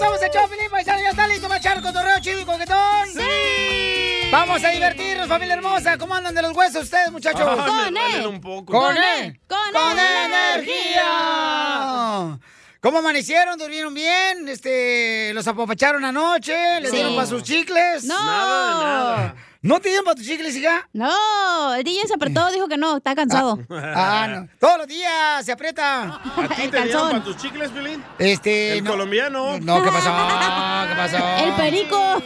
somos el Chopin, paisano. ¿Ya está listo para echar cotorreo chido y coquetón? ¡Sí! Vamos a divertirnos, familia hermosa. ¿Cómo andan de los huesos ustedes, muchachos? Ah, Con E. un poco. Con Con. E. Con Con E. energía. ¿Cómo amanecieron? ¿Durmieron bien? Este, ¿Los apapacharon anoche? ¿Les Sí. dieron para sus chicles? No. Nada de nada. ¿No te dieron para tus chicles, hija? No, el DJ se apretó, dijo que no, está cansado. Ah, no. Todos los días se aprieta. ¿A ti te dieron para tus chicles, Pilín? Este. El no. colombiano. No, ¿qué pasó? ¿Qué pasó? El perico.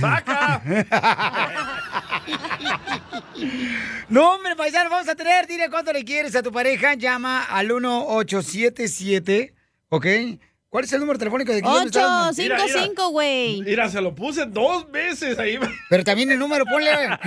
¡Saca! No, hombre, paisano, vamos a tener. Dile cuánto le quieres a tu pareja. Llama al 1877, ¿ok? ¿Cuál es el número telefónico de Guillermo? Ocho, cinco, cinco, güey. Mira, se lo puse dos veces ahí. Pero también el número, ponle. Andas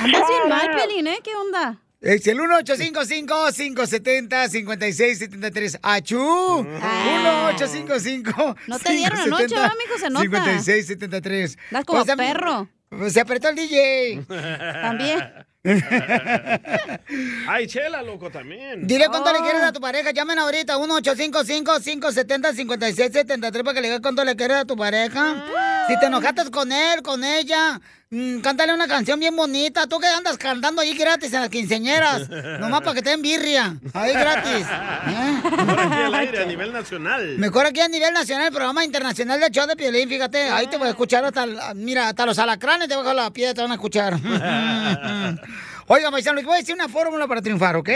bien mal, Pelín, ¿eh? ¿Qué onda? Es el 1855-570-5673. ¡Achú! 1855 No te dieron anoche, ¿verdad, mijo? Se nota. 5673. Andas como perro. Se apretó el DJ. También. Ay, chela, loco, también. Dile cuánto le quieres a tu pareja. Llamen ahorita 1-855-570-5673 para que le digas cuánto le quieres a tu pareja. Si te enojaste con él, con ella, mm, cántale una canción bien bonita. Tú que andas cantando ahí gratis en las quinceñeras. Nomás para que te den birria. Ahí gratis. Por aquí al aire, a nivel nacional. Mejor aquí a nivel nacional, el programa internacional de show de Piolín, fíjate. Ahí te voy a escuchar hasta, mira, hasta los alacranes debajo de la piedra te van a escuchar. Oiga, paisano, les voy a decir una fórmula para triunfar, ¿ok?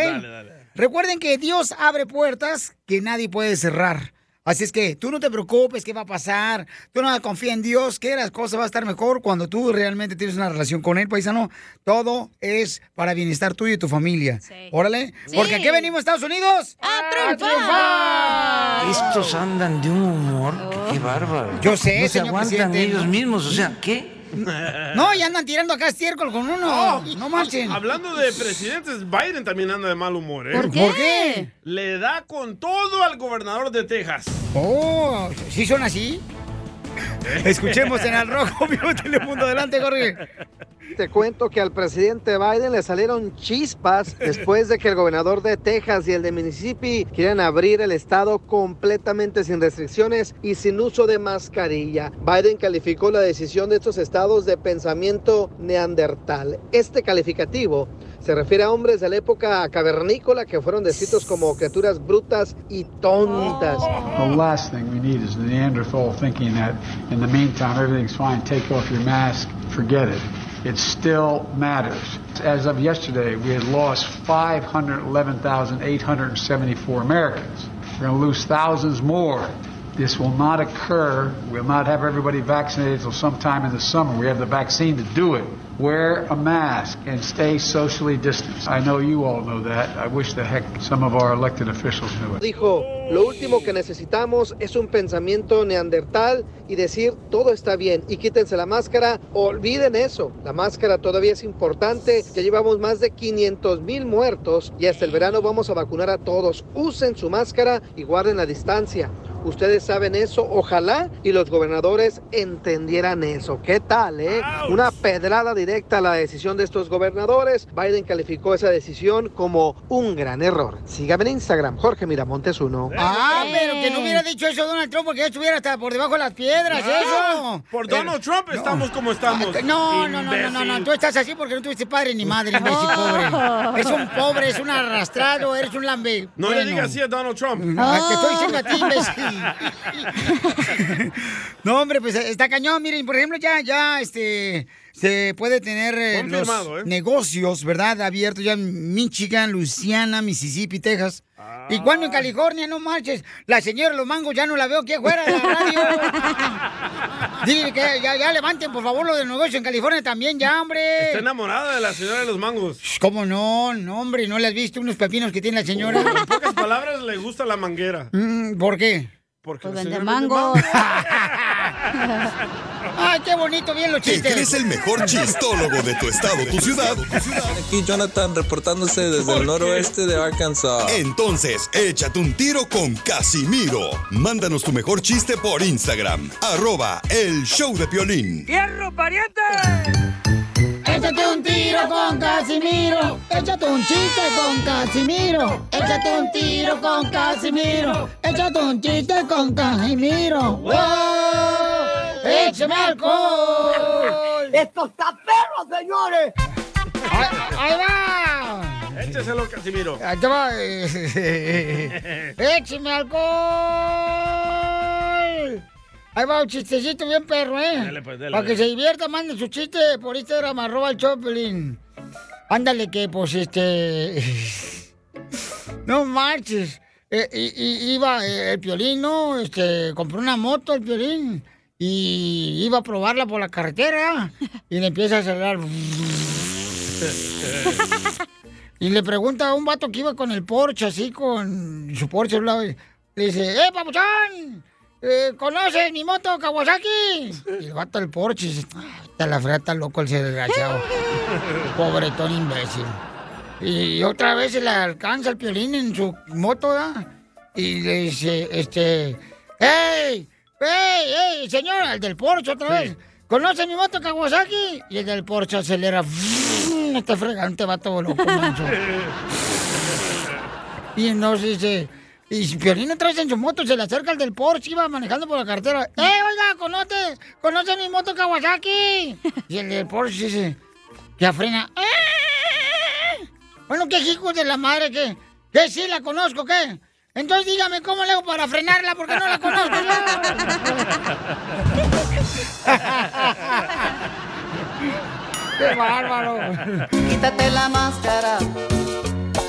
Recuerden que Dios abre puertas que nadie puede cerrar. Así es que tú no te preocupes qué va a pasar. Tú no confía en Dios que las cosas van a estar mejor cuando tú realmente tienes una relación con Él, paisano. Todo es para bienestar tuyo y tu familia. Órale. Porque aquí venimos, Estados Unidos. ¡A triunfar! Estos andan de un humor, que qué bárbaro. Yo sé, No se aguantan presidente. ellos mismos, o sea, ¿qué? No, y andan tirando acá estiércol con uno. Oh, no marchen. Hablando de presidentes, Biden también anda de mal humor, ¿eh? ¿Por qué? ¿Por qué? Le da con todo al gobernador de Texas. Oh, ¿sí son así? Escuchemos en Al Rojo, vivo Telemundo. Adelante, Jorge. Te cuento que al presidente Biden le salieron chispas después de que el gobernador de Texas y el de Mississippi quieran abrir el estado completamente sin restricciones y sin uso de mascarilla. Biden calificó la decisión de estos estados de pensamiento neandertal. Este calificativo se refiere a hombres de la época cavernícola que fueron descritos como criaturas brutas y tontas. The last thing we need is Neanderthal thinking that in the meantime everything's fine, take off your mask, forget it. It still matters. As of yesterday, we had lost 511,874 Americans. We're going to lose thousands more. This will not occur. We'll not have everybody vaccinated until sometime in the summer. We have the vaccine to do it. Wear a mask and stay socially distanced. I know you all know that. I wish the heck some of our elected officials knew it. Dijo, lo último que necesitamos es un pensamiento neandertal y decir todo está bien y quítense la máscara, olviden eso. La máscara todavía es importante, ya llevamos más de 500 mil muertos y hasta el verano vamos a vacunar a todos. Usen su máscara y guarden la distancia. Ustedes saben eso, ojalá y los gobernadores entendieran eso. ¿Qué tal, eh? Una pedrada directa a la decisión de estos gobernadores. Biden calificó esa decisión como un gran error. Sígame en Instagram, Jorge Miramontes 1. Ah, pero que no hubiera dicho eso Donald Trump porque ya estuviera hasta por debajo de las piedras, Ah, eso. Por Pero- Donald Trump estamos como estamos. No, no, no, no, no, no, tú estás así porque no tuviste padre ni madre, imbécil pobre. Es un pobre, es un arrastrado, eres un lambe. No le Bueno. digas así a Donald Trump. Ah, Te estoy diciendo a ti, imbécil. No, hombre, pues está cañón. Miren, por ejemplo, ya, ya, este, se puede tener eh, los ¿eh? negocios, ¿verdad? Abiertos ya en Michigan, Louisiana, Mississippi, Texas. ¿Y cuando en California? No marches. La señora Los Mangos ya no la veo aquí afuera de la radio. Dile que ya, ya levanten, por favor, lo del negocio en California también, ya, hombre. Está enamorada de la señora de los mangos. ¿Cómo no? No, hombre, ¿no le has visto unos pepinos que tiene la señora? En pocas palabras, le gusta la manguera. Mm, ¿Por qué? Porque Pues vende mangos. ¡Ay, qué bonito! Bien los ¿Te chistes. el mejor chistólogo de tu estado, tu ciudad? Aquí Jonathan reportándose desde el noroeste de Arkansas. Entonces, échate un tiro con Casimiro. Mándanos tu mejor chiste por Instagram. Arroba el show de Piolín. ¡Fierro, pariente! ¡Échate Échate un tiro con Casimiro. Échate un chiste con Casimiro. Échate un tiro con Casimiro. Échate un chiste con Casimiro. ¡Wow! ¡Échame alcohol! ¡Esto está perro, señores! ¡Ahí, ahí va! Écheselo, Casimiro. Ahí te va. ¡Échame alcohol! Ahí va un chistecito bien perro, ¿eh? Dale, pues, dale, Para que dale. se divierta, mande su chiste por Instagram, arroba el Choplin. Ándale que, pues, este... no marches. Eh, y, y- iba eh, el Piolín, ¿no? Este, compró una moto el Piolín. Y iba a probarla por la carretera. Y le empieza a acelerar. Y le pregunta a un vato que iba con el Porsche, así, con su Porsche Le dice, ¡eh, papuchón! Eh, ¿Conoces mi moto Kawasaki? Y el vato del Porsche dice, "Ah, está la frata loco el desgraciado. Pobretón imbécil. Y otra vez se le alcanza el piolín en su moto, ¿verdad? Y le dice, este, ¡Ey! ¡Ey! ¡Ey! Señor, el del Porsche otra vez. ¿Conoce mi moto Kawasaki? Y el del Porsche acelera. Este fregante vato loco, mancho. Y entonces dice, y Piolín otra vez en su moto se le acerca el del Porsche, iba manejando por la carretera. ¡Eh, oiga, conoce, conoce mi moto Kawasaki! Y el del Porsche dice, ya frena. "Eh". Bueno, qué hijos de la madre, que, que sí la conozco, ¿qué? Entonces dígame cómo le hago para frenarla, porque no la conozco yo. ¡Qué bárbaro! Quítate la máscara.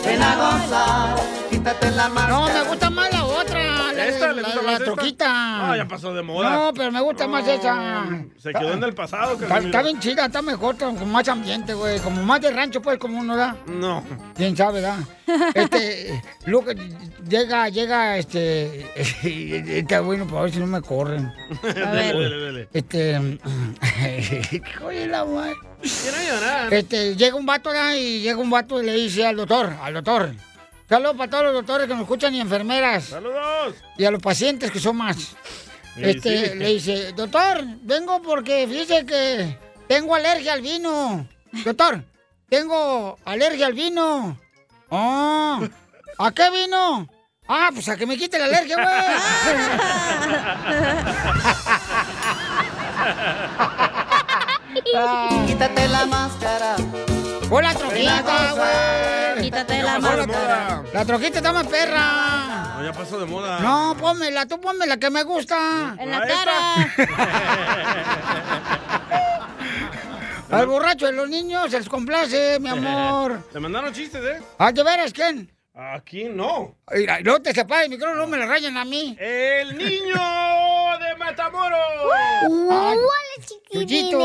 Ven a gozar. Quítate la máscara. No, me gusta más la, ¿Esta? ¿Le la, gusta la más esta? troquita. Ah, ya pasó de moda. No, pero me gusta más esa. Se quedó en el pasado, Está, está bien chida, está mejor, con más ambiente, güey. Como más de rancho, pues, como uno da. No. ¿Quién sabe, da? Este, luego llega, llega, este... Está bueno, para ver si no me corren. A ver. Dele, dele. Este... Oye, la madre. Quiero llorar. Este, llega un vato ¿verdad? y llega un vato y le dice al doctor, al doctor. Saludos para todos los doctores que nos escuchan y enfermeras. ¡Saludos! Y a los pacientes que son más. Este, sí. le dice, doctor, vengo porque fíjese que tengo alergia al vino. Doctor, tengo alergia al vino. Oh, ¿a qué vino? Ah, pues a que me quite la alergia, güey. Quítate la máscara. ¡Pon la troquita, güey! Quítate la moda. La troquita está más perra. No, ya pasó de moda. No, pónmela, tú pónmela que me gusta. En la cara. Al borracho de los niños se les complace, mi amor. ¿Te mandaron chistes, eh? ¿Ah, de veras quién? Aquí no. Mira, no te separes el micrófono, no me la rayan a mí. ¡El niño de Matamoros! Hola Chuyito.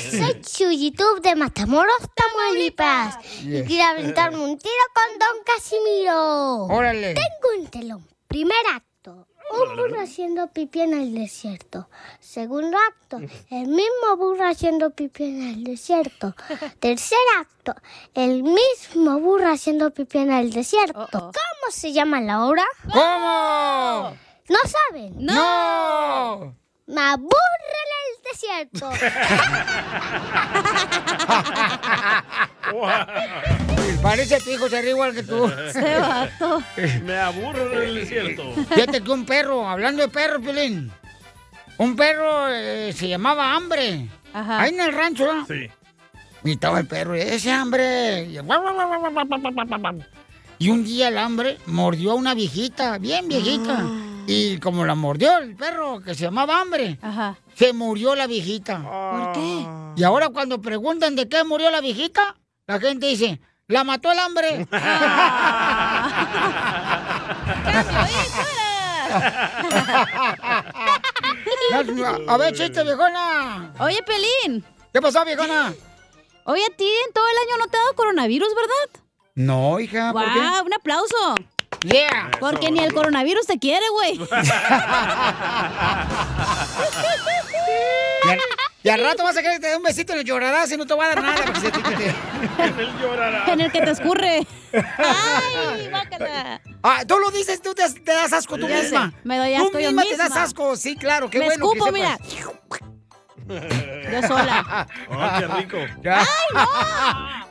soy Chuyitub de Matamoros, Tamaulipas y quiero aventarme un tiro con Don Casimiro. Órale. Tengo un telón. Primer acto, un burro haciendo pipí en el desierto. Segundo acto, el mismo burro haciendo pipí en el desierto. Tercer acto, el mismo burro haciendo pipí en el desierto. ¿Cómo se llama la obra? ¿Cómo? ¿No saben? ¡No! Me aburre el desierto. Parece que tu hijo se ríe igual que tú. Se vato. Me aburre el desierto. Fíjate que un perro, hablando de perro, Pilín. Un perro se llamaba Hambre. Ajá. Ahí en el rancho, ¿no? Sí. Y estaba el perro, ese hambre. Y un día el hambre mordió a una viejita, bien viejita. Y como la mordió el perro, que se llamaba hambre, Ajá. se murió la viejita. ¿Por qué? Y ahora cuando preguntan de qué murió la viejita, la gente dice, la mató el hambre. a ver, chiste, viejona. Oye, Pelín. ¿Qué pasó, viejona? Oye, a ti en todo el año no te ha dado coronavirus, ¿verdad? No, hija, ¿por qué? ¡Wow! ¡Un aplauso! Yeah. Porque ni el coronavirus te quiere, güey. Y al, y al rato vas a querer que te dé un besito y le llorarás y no te va a dar nada. porque se te quite. Él llorará. En el que te escurre. ¡Ay, guácala! Ah, tú lo dices, tú te, te das asco tú Ya sé, misma. me doy Tú asco yo misma te das misma. asco, sí, claro, qué Me bueno. escupo, que mira. Yo sola. Oh, qué rico.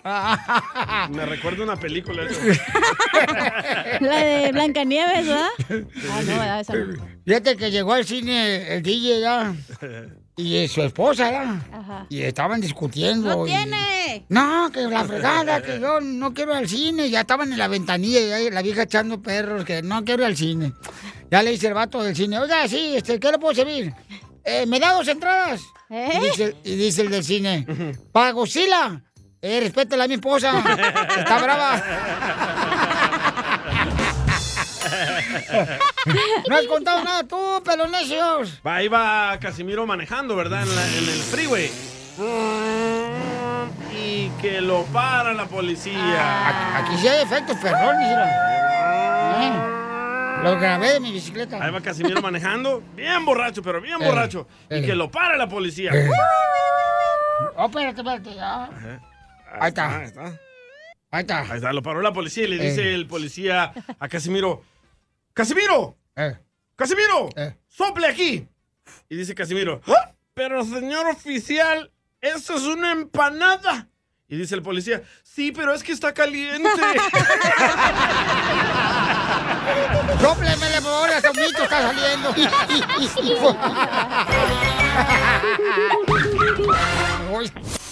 ¡Ay, Me recuerda una película. eso. La de Blancanieves, ¿verdad? Ah, no, ¿verdad? esa no. Fíjate que llegó al cine el DJ ya. Y eh, su esposa, ¿ya? Ajá. Y estaban discutiendo. ¡No y- tiene! No, que la fregada, que yo no quiero ir al cine. Ya estaban en la ventanilla y ahí la vieja echando perros, que no quiero ir al cine. Ya le dice el vato del cine, oiga, sí, este, ¿qué le puedo servir? "Eh, ¿Me da dos entradas? ¿Eh? Y, dice, y dice el del cine, para Godzilla. Eh, respétela a mi esposa. Está brava. No has contado nada tú, pelonesios. Va, ahí va Casimiro manejando, ¿verdad? En, la- en el freeway. Y que lo para la policía. Aquí sí hay efectos perrones, mira. Lo grabé de mi bicicleta. Ahí va Casimiro manejando, bien borracho, pero bien Eh, borracho. eh. Y que lo para la policía. Eh. Oh, espérate, espérate, ya. Ahí está. Ahí está. Ahí está. Ahí está, lo paró la policía y le Eh. dice el policía a Casimiro, ¡Casimiro! Eh. ¡Casimiro! Eh. ¡Sople aquí! Y dice Casimiro, "¡Ah! pero señor oficial, eso es una empanada. Y dice el policía, sí, pero es que está caliente. Sóplemele, por favor, ese humito está saliendo.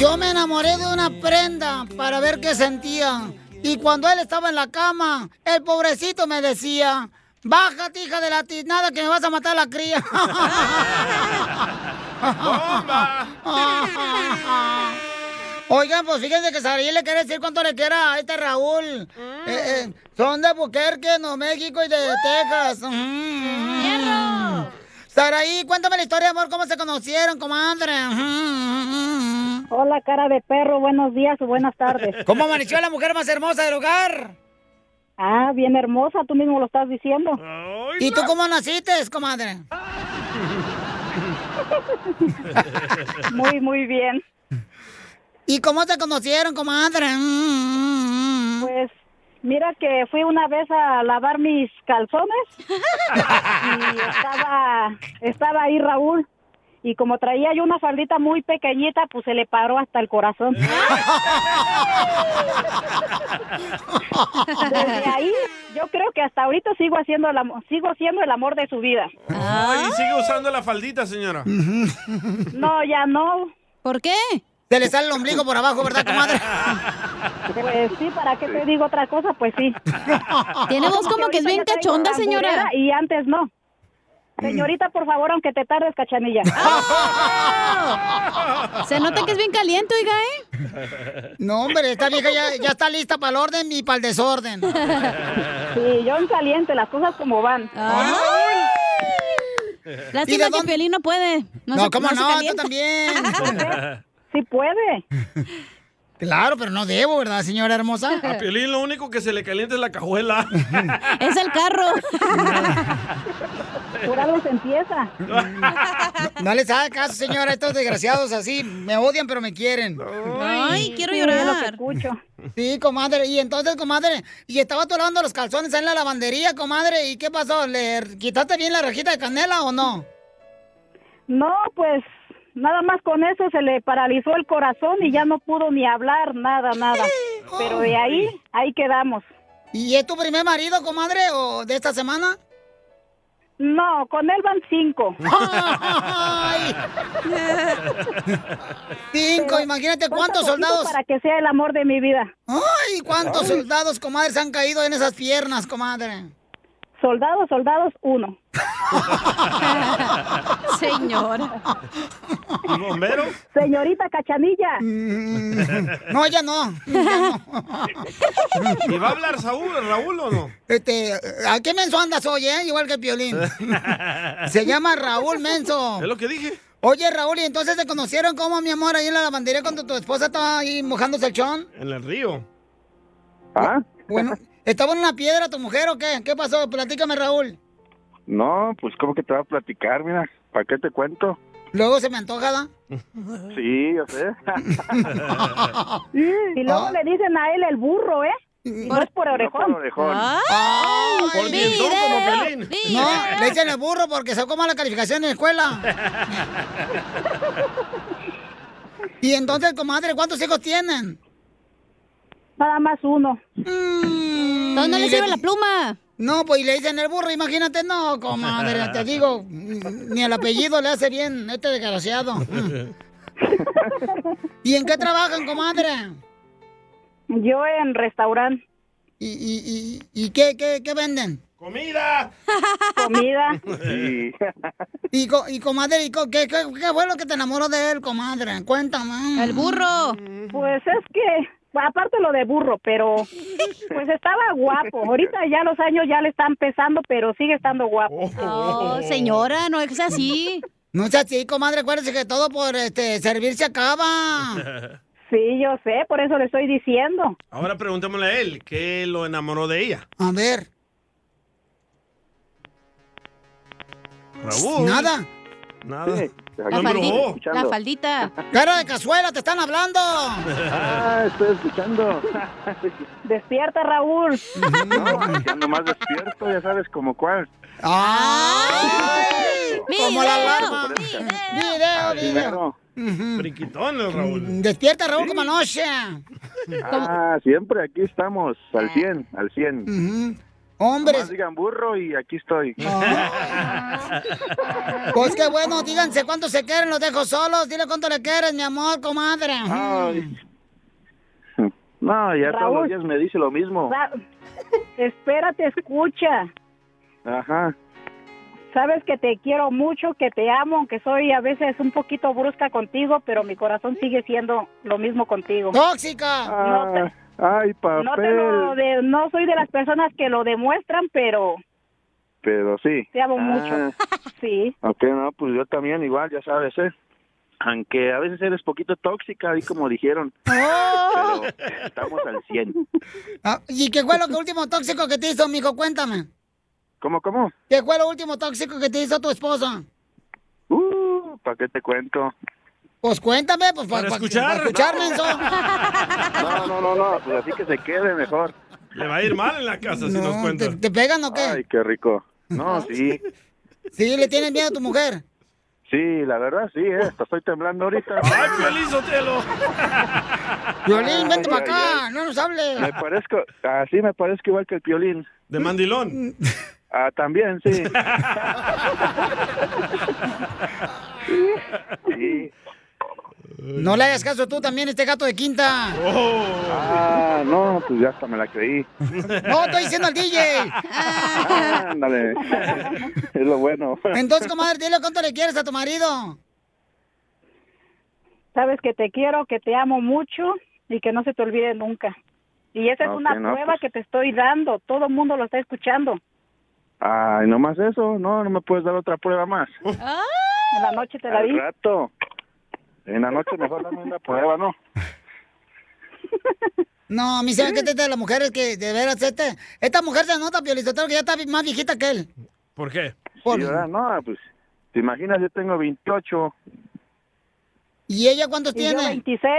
Yo me enamoré de una prenda para ver qué sentía. Y cuando él estaba en la cama, el pobrecito me decía, bájate, hija de la tiznada, que me vas a matar la cría. Oigan, pues fíjense que Saraí le quiere decir cuánto le quiera a este Raúl. Eh, eh, son de Buquerque, Nuevo México y de Texas. Mm. Saraí, cuéntame la historia, amor, cómo se conocieron, comadre. Hola, cara de perro, buenos días o buenas tardes. ¿Cómo amaneció la mujer más hermosa del hogar? Ah, bien hermosa, tú mismo lo estás diciendo. ¿Y tú cómo naciste, comadre? Muy, muy bien. ¿Y cómo se conocieron, comadre? Pues mira que fui una vez a lavar mis calzones y estaba, estaba ahí Raúl. Y como traía yo una faldita muy pequeñita, pues se le paró hasta el corazón. Desde ahí, yo creo que hasta ahorita sigo haciendo el amor, sigo siendo el amor de su vida. Ay, sigue usando la faldita, señora. No, ya no. ¿Por qué? Se le sale el ombligo por abajo, ¿verdad, comadre? Pues sí, ¿para qué te digo otra cosa? Pues sí. Tiene voz como que es bien cachonda, señora. Y antes no. Señorita, por favor, aunque te tardes, cachanilla. Se nota que es bien caliente, oiga, ¿eh? No, hombre, esta vieja ya, ya está lista para el orden y para el desorden. Sí, yo en caliente, las cosas como van. Lástima que Piolín no puede. No, No, se- ¿cómo se no? Tú también. Sí puede. Claro, pero no debo, ¿verdad, señora hermosa? A Piolín lo único que se le calienta es la cajuela. Es el carro. Por algo se empieza. No, no les haga caso, señora. Estos desgraciados así me odian, pero me quieren. Ay, quiero es lo que llorar. escucho. Sí, comadre. Y entonces, comadre, y estaba lavando los calzones ahí en la lavandería, comadre. ¿Y qué pasó? ¿Le quitaste bien la rejita de canela o no? No, pues nada más con eso se le paralizó el corazón y ya no pudo ni hablar, nada, nada. Pero de ahí, ahí quedamos. ¿Y es tu primer marido, comadre, o de esta semana? No, con él van cinco. Ay. Cinco, Pero, imagínate cuántos soldados. Para que sea el amor de mi vida. Ay, cuántos soldados, comadre, se han caído en esas piernas, comadre. Soldados, soldados, uno. Señora. ¿Y bombero? Señorita Cachanilla. No, ella no. ella no. ¿Y va a hablar Saúl, Raúl o no? Este, ¿a qué menso andas hoy, eh? Igual que Piolín. Se llama Raúl Menso. Es lo que dije. Oye, Raúl, ¿y entonces se conocieron cómo, mi amor, ahí en la lavandería cuando tu esposa estaba ahí mojándose el chón? En el río. ¿Ah? Bueno, ¿estaba en una piedra tu mujer o qué? ¿Qué pasó? Platícame, Raúl. No, pues como que te va a platicar, mira. ¿Para qué te cuento? Luego se me antoja, ¿da? Sí, yo sé. Y luego le dicen a él el burro, ¿eh? Y no es por orejón. por orejón. Ay, Por Pelín. No, le dicen el burro porque sacó mala calificación en la escuela. y entonces, comadre, ¿cuántos hijos tienen? Nada más uno. ¿Dónde le sirve la pluma? No, pues y le dicen el burro, imagínate, no, comadre, te digo, ni el apellido le hace bien, este desgraciado. ¿Y en qué trabajan, comadre? Yo en restaurante. ¿Y, y, y, y qué, qué, qué venden? ¡Comida! Comida. Sí. Y, co- y comadre, ¿y co- qué, qué, qué fue lo que te enamoró de él, comadre? Cuéntame. El burro. Pues es que, aparte lo de burro, pero pues estaba guapo. Ahorita ya los años ya le están pesando, pero sigue estando guapo. Oh, señora, no es así. No es así, comadre, acuérdese que todo por este servir se acaba. Sí, yo sé, por eso le estoy diciendo. Ahora preguntémosle a él, ¿qué lo enamoró de ella? A ver. Raúl. Nada. Nada. Sí, La, faldi- la faldita. Cara de cazuela, te están hablando. Ah, estoy escuchando. Despierta, Raúl. No, ya nomás despierto, ya sabes como cuál. ¡Ay! Como la alarma. Video, video. El Raúl. Despierta, Raúl, como anoche. Ah, siempre aquí estamos, al 100, al 100. Hombres. Nomás digan burro y aquí estoy. Pues qué bueno, díganse cuánto se quieren, los dejo solos. Dile cuánto le quieres, mi amor, comadre. Ay. No, ya todos Raúl. los días me dice lo mismo. Ra- Espérate, escucha. Ajá. Sabes que te quiero mucho, que te amo, aunque soy a veces un poquito brusca contigo, pero mi corazón sigue siendo lo mismo contigo. ¡Tóxica! No te- Ay, No, te lo papel. de- no soy de las personas que lo demuestran, pero Pero sí. te amo Ah, mucho. Sí. Ok, no, pues yo también igual, ya sabes, ¿eh? Aunque a veces eres poquito tóxica, ahí como dijeron. Oh. Pero estamos al 100. Ah, ¿Y qué fue lo que último tóxico que te hizo, mijo? Cuéntame. ¿Cómo, cómo? ¿Qué fue lo último tóxico que te hizo tu esposa? Uh, ¿para qué te cuento? Pues cuéntame, pues Para pa- pa- escuchar. Para escuchar, menso. No, no, no, no, pues así que se quede mejor. Le va a ir mal en la casa si nos No, cuenta. ¿te, te pegan o qué? Ay, qué rico. No, sí, Sí, le tienes miedo a tu mujer. sí, la verdad sí, ¿eh? Hasta estoy temblando ahorita. ¡Ay, Piolín Sotelo! Violín, vente para acá, ay, no nos hables. Me parezco, así me parezco igual que el piolín. De mandilón. Ah, también, sí. Sí. No le hagas caso tú también, este gato de quinta. Oh. Ah, no, pues ya hasta me la creí. No, estoy diciendo al DJ. Ándale. Es lo bueno. Entonces, comadre, dile cuánto le quieres a tu marido. Sabes que te quiero, que te amo mucho y que no se te olvide nunca. Y esa es una no, prueba pues. que te estoy dando. Todo el mundo lo está escuchando. Ay, nomás eso. No, no me puedes dar otra prueba más. En la noche te la Al di. rato. En la noche mejor dame una prueba, ¿no? No, a mí se me que de las mujeres que de veras este, esta mujer se nota, Piolizotero, que ya está más viejita que él. ¿Por qué? Por- Sí, ¿verdad? No, pues, te imaginas, yo tengo 28, ¿Y ella cuántos Y yo tiene? 26.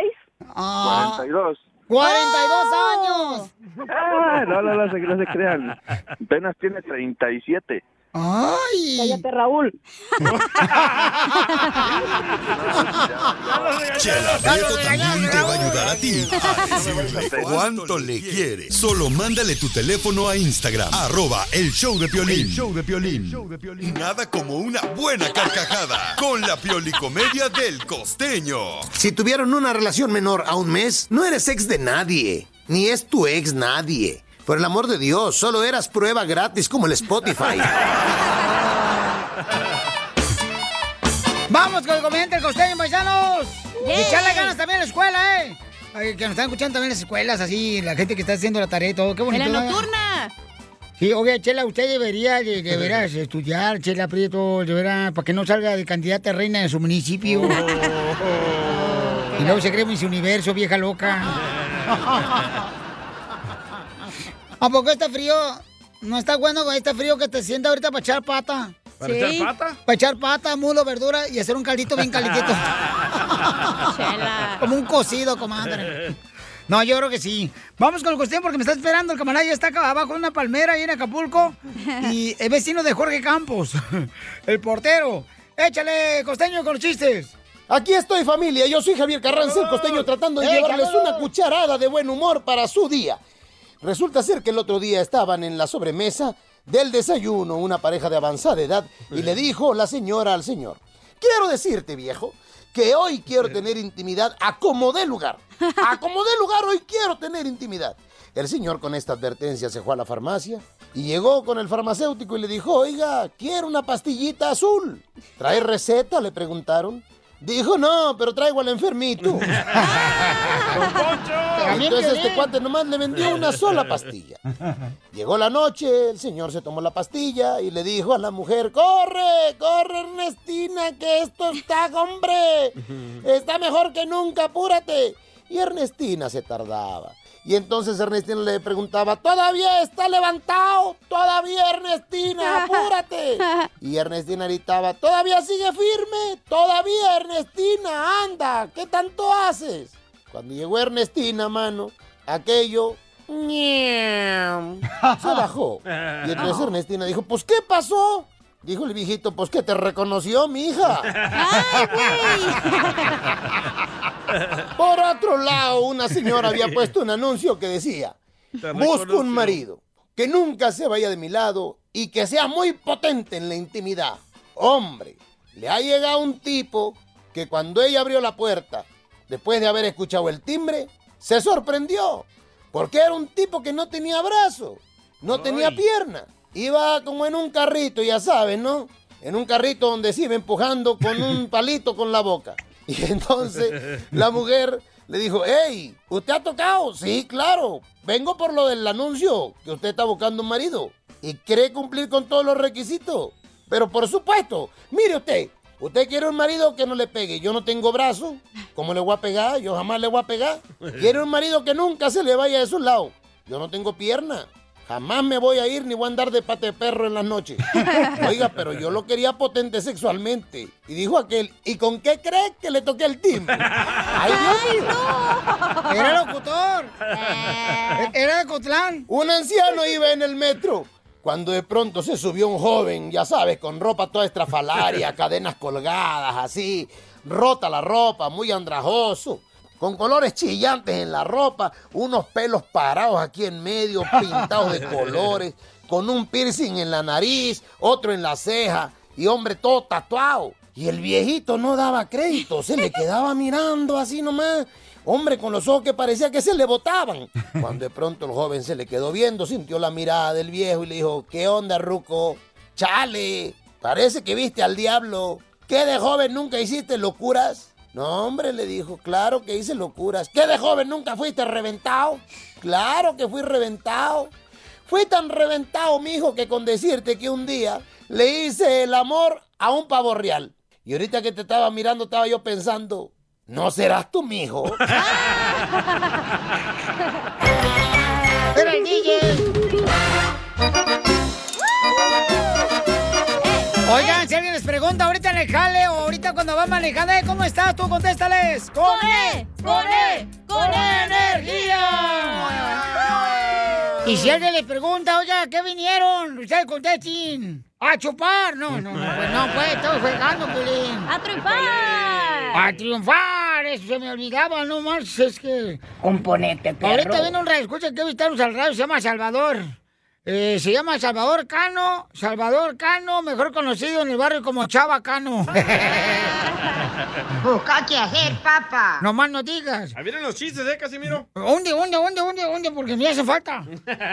Ah, 42. 42 años. Ah, no, no, no, se, no se crean. Apenas tiene 37. Ay. Cállate, Raúl. Chela Prieto también te va a ayudar a ti a decirle cuánto le quiere. Solo mándale tu teléfono a Instagram, arroba el show de Piolín. El show de Piolín. Nada como una buena carcajada con la piolicomedia del costeño. Si tuvieron una relación menor a un mes, no eres ex de nadie, ni es tu ex nadie. Por el amor de Dios, solo eras prueba gratis como el Spotify. Vamos con el comediante el costeño, paisanos. Y Yay. echarle ganas también a la escuela, ¿eh? Ay, que nos están escuchando también en las escuelas, así, la gente que está haciendo la tarea y todo. Qué En bonito. la ¿no? nocturna. Sí, oye, Chela, usted debería, de, de veras, estudiar, Chela Prieto, de veras, para que no salga de candidata a reina de su municipio. Y luego se cree Miss Universo, vieja loca. ¿A poco está frío? No está bueno con este frío que te sienta ahorita para echar pata. ¿Para echar pata? Para echar pata, mulo, verdura y hacer un caldito bien calientito. Chela. Como un cocido, comadre. No, yo creo que sí. Vamos con el cuestión porque me está esperando el camarada. Ya está acá abajo de una palmera ahí en Acapulco. Y es vecino de Jorge Campos, el portero. Échale, costeño, con los chistes. Aquí estoy familia, yo soy Javier Carranza, el costeño, tratando de ¡Eh, llevarles una cucharada de buen humor para su día. Resulta ser que el otro día estaban en la sobremesa del desayuno una pareja de avanzada edad y le dijo la señora al señor, quiero decirte viejo, que hoy quiero tener intimidad a como dé lugar. A como dé lugar hoy quiero tener intimidad. El señor con esta advertencia se fue a la farmacia y llegó con el farmacéutico y le dijo, oiga, quiero una pastillita azul. ¿Trae receta? Le preguntaron. Dijo, no, pero traigo al enfermito. Entonces este cuate nomás le vendió una sola pastilla. Llegó la noche, el señor se tomó la pastilla y le dijo a la mujer, corre, corre Ernestina, que esto está, hombre. Está mejor que nunca, apúrate. Y Ernestina se tardaba. Y entonces Ernestina le preguntaba, ¿todavía está levantado? ¿Todavía Ernestina? Apúrate. Y Ernestina gritaba, ¿todavía sigue firme? ¿Todavía Ernestina? Anda, ¿qué tanto haces? Cuando llegó Ernestina, mano, aquello se bajó. Y entonces Ernestina dijo, pues ¿qué pasó? Dijo el viejito, pues que te reconoció mi hija. Por otro lado, una señora había puesto un anuncio que decía, busco un marido que nunca se vaya de mi lado y que sea muy potente en la intimidad. Hombre, le ha llegado un tipo que cuando ella abrió la puerta, después de haber escuchado el timbre, se sorprendió, porque era un tipo que no tenía brazo, no tenía pierna. Iba como en un carrito, ya sabes, ¿no? En un carrito donde se iba empujando con un palito con la boca. Y entonces la mujer le dijo, hey, ¿usted ha tocado? Sí, claro. Vengo por lo del anuncio, que usted está buscando un marido. ¿Y cree cumplir con todos los requisitos? Pero por supuesto, mire usted, usted quiere un marido que no le pegue. Yo no tengo brazo. ¿Cómo le voy a pegar? Yo jamás le voy a pegar. Quiere un marido que nunca se le vaya de su lado. Yo no tengo pierna. Jamás me voy a ir ni voy a andar de pate de perro en las noches. Oiga, pero yo lo quería potente sexualmente. Y dijo aquel, ¿y con qué cree que le toqué el timbre? ¡Ay, Dios mío! Era locutor. Era de Cotlán. Un anciano iba en el metro. Cuando de pronto se subió un joven, ya sabes, con ropa toda estrafalaria, cadenas colgadas, así, rota la ropa, muy andrajoso, con colores chillantes en la ropa, unos pelos parados aquí en medio, pintados de colores, con un piercing en la nariz, otro en la ceja, y hombre todo tatuado. Y el viejito no daba crédito, se le quedaba mirando así nomás. Hombre, con los ojos que parecía que se le botaban. Cuando de pronto el joven se le quedó viendo, sintió la mirada del viejo y le dijo, ¿qué onda, Ruco? Chale, parece que viste al diablo. ¿Qué de joven nunca hiciste locuras? No, hombre, le dijo, claro que hice locuras. ¿Qué de joven nunca fuiste reventado? Claro que fui reventado. Fui tan reventado, mijo, que con decirte que un día le hice el amor a un pavo real. Y ahorita que te estaba mirando, estaba yo pensando, ¿no serás tú, mijo? Era el DJ. Oigan, si alguien les pregunta ahorita en el jale o ahorita cuando va manejando, "Eh, ¿cómo estás? Tú contéstales. ¡Con E! ¡Con E! ¡Con energía! Y si alguien les pregunta, oiga, ¿qué vinieron? Ustedes contesten. ¿A chupar? No, no, no, pues no, pues, estoy jugando, Pelín. ¡A triunfar! ¡A triunfar! Eso se me olvidaba, no más, es que... Componente, perro. Ahorita viene un radio, escucha que visitarnos al radio, se llama Salvador. Eh, se llama Salvador Cano, Salvador Cano, mejor conocido en el barrio como Chava Cano. Busca qué hacer, papá. no más no digas. Ahí vienen los chistes, ¿eh, Casimiro? ¿Dónde, dónde, dónde, dónde, dónde? Porque me hace falta.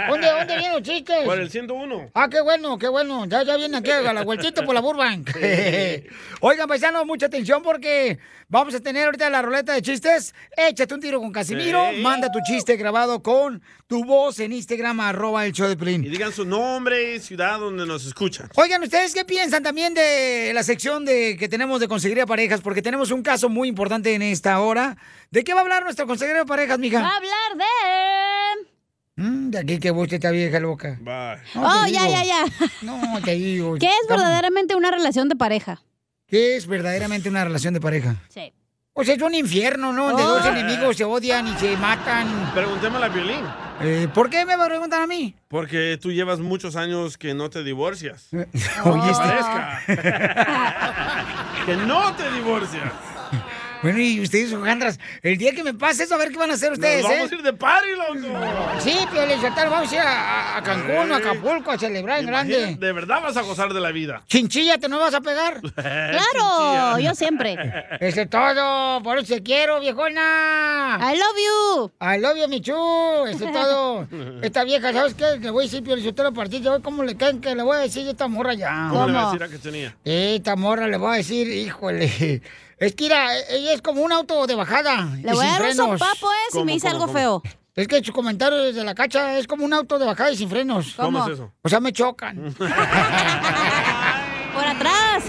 ¿Dónde, dónde vienen los chistes? Por el 101. Ah, qué bueno, qué bueno. Ya, ya viene aquí a la vueltita por la Burbank. Oigan, paisanos, mucha atención porque vamos a tener ahorita la ruleta de chistes. Échate un tiro con Casimiro. Sí. Manda tu chiste grabado con tu voz en Instagram, arroba el show de. Piolín. Y digan su nombre y ciudad donde nos escuchan. Oigan, ¿ustedes qué piensan también de la sección de que tenemos de conseguir a parejas? Porque tenemos un caso muy importante en esta hora. ¿De qué va a hablar nuestro consejero de parejas, mija? Va a hablar de... Mm, de aquí que vos esta vieja loca. Bye. oh, ya, ya, ya. No, te digo. ¿Qué es verdaderamente una relación de pareja? ¿Qué es verdaderamente una relación de pareja? Sí. Pues es un infierno, ¿no? Donde Oh. dos enemigos se odian y se matan. Preguntémosle a Violín. Eh, ¿Por qué me va a preguntar a mí? Porque tú llevas muchos años que no te divorcias. Oye, este- parezca. que no te divorcias. Bueno, y ustedes, Jandras, el día que me pase eso, a ver qué van a hacer ustedes, Nos vamos ¿eh? a ir de party, loco. Sí, Sotelo, vamos a ir a, a Cancún, a Acapulco, a celebrar en grande. De verdad vas a gozar de la vida. Chinchilla, ¿te no vas a pegar? Claro, yo siempre. Eso es todo, por eso te quiero, viejona. I love you. I love you, Michu, eso es todo. Esta vieja, ¿sabes qué? Le voy a decir, Piolín Sotelo, a partir de hoy, ¿cómo le caen que le voy a decir esta morra ya? ¿Cómo, le a decir a que tenía? Esta morra le voy a decir, híjole. Es que mira, ella es como un auto de bajada. Le voy a dar un sopapo, ¿eh? Si me dice algo feo. Es que su comentario desde la cacha es como un auto de bajada y sin frenos. ¿Cómo es eso? O sea, me chocan. Por atrás.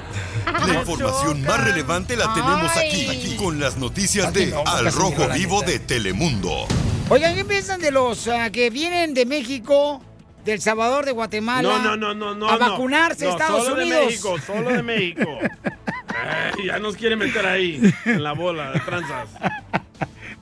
La información más relevante la tenemos aquí, aquí, con las noticias de no, Al Rojo Vivo de Telemundo. Oigan, ¿qué piensan de los ah, que vienen de México, del Salvador, de Guatemala? No, no, no, no, no. A no. vacunarse a Estados solo Unidos. de México, solo de México. Ay, ya nos quiere meter ahí, en la bola de tranzas.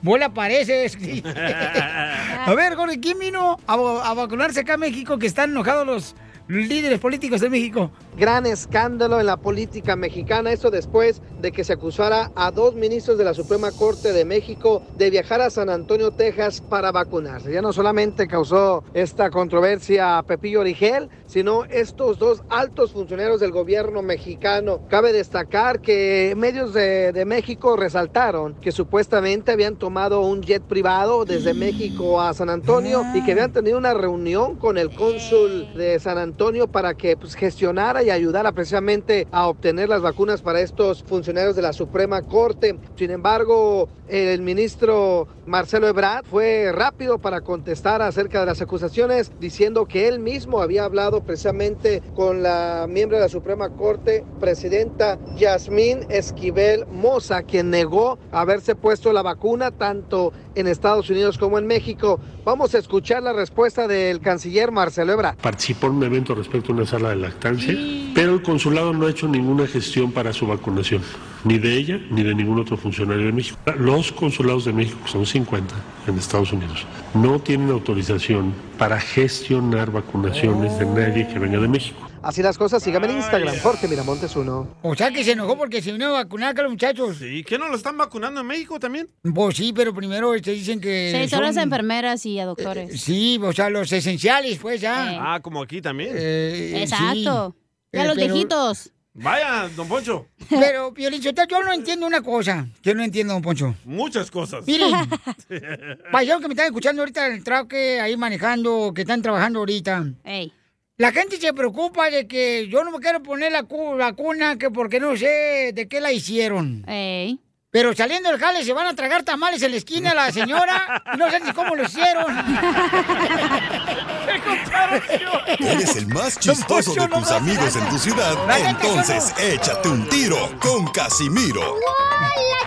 Bola pareces. a ver, Jorge, ¿quién vino a, a vacunarse acá en México que están enojados los líderes políticos de México? Gran escándalo en la política mexicana, eso después de que se acusara a dos ministros de la Suprema Corte de México de viajar a San Antonio, Texas para vacunarse. Ya no solamente causó esta controversia a Pepillo Origel, sino estos dos altos funcionarios del gobierno mexicano. Cabe destacar que medios de, de México resaltaron que supuestamente habían tomado un jet privado desde México a San Antonio y que habían tenido una reunión con el cónsul de San Antonio para que pues, gestionara y ayudara precisamente a obtener las vacunas para estos funcionarios de la Suprema Corte. Sin embargo, el ministro Marcelo Ebrard fue rápido para contestar acerca de las acusaciones, diciendo que él mismo había hablado precisamente con la miembro de la Suprema Corte, presidenta Yasmín Esquivel Moza, quien negó haberse puesto la vacuna tanto en Estados Unidos como en México. Vamos a escuchar la respuesta del canciller Marcelo Ebrard. Participó en un evento respecto a una sala de lactancia, pero el consulado no ha hecho ninguna gestión para su vacunación, ni de ella ni de ningún otro funcionario de México. Los consulados de México, que son 50 en Estados Unidos, no tienen autorización para gestionar vacunaciones de nadie que venga de México. Así las cosas, sígame en Instagram, Jorge Miramontes uno. O sea que se enojó porque se vino a vacunar acá los muchachos. ¿Y qué no lo están vacunando en México también? Pues sí, pero primero te dicen que. Sí, solo son- a enfermeras y a doctores. Sí, o sea, los esenciales, pues ya. Ah, como aquí también. Eh, Exacto. sí. Y a Eh, los pero- viejitos. Vaya, don Poncho. Pero, Piolichota, yo no entiendo una cosa. Yo no entiendo, don Poncho. Muchas cosas. Miren, Paisanos que me están escuchando ahorita en el traque, ahí manejando, que están trabajando ahorita. La gente se preocupa de que yo no me quiero poner la cu- vacuna, que porque no sé de qué la hicieron. Pero saliendo del jale se van a tragar tamales en la esquina la señora y no sé ni cómo lo hicieron. Eres el más chistoso de tus amigos en tu ciudad. Entonces, échate un tiro con Casimiro. Hola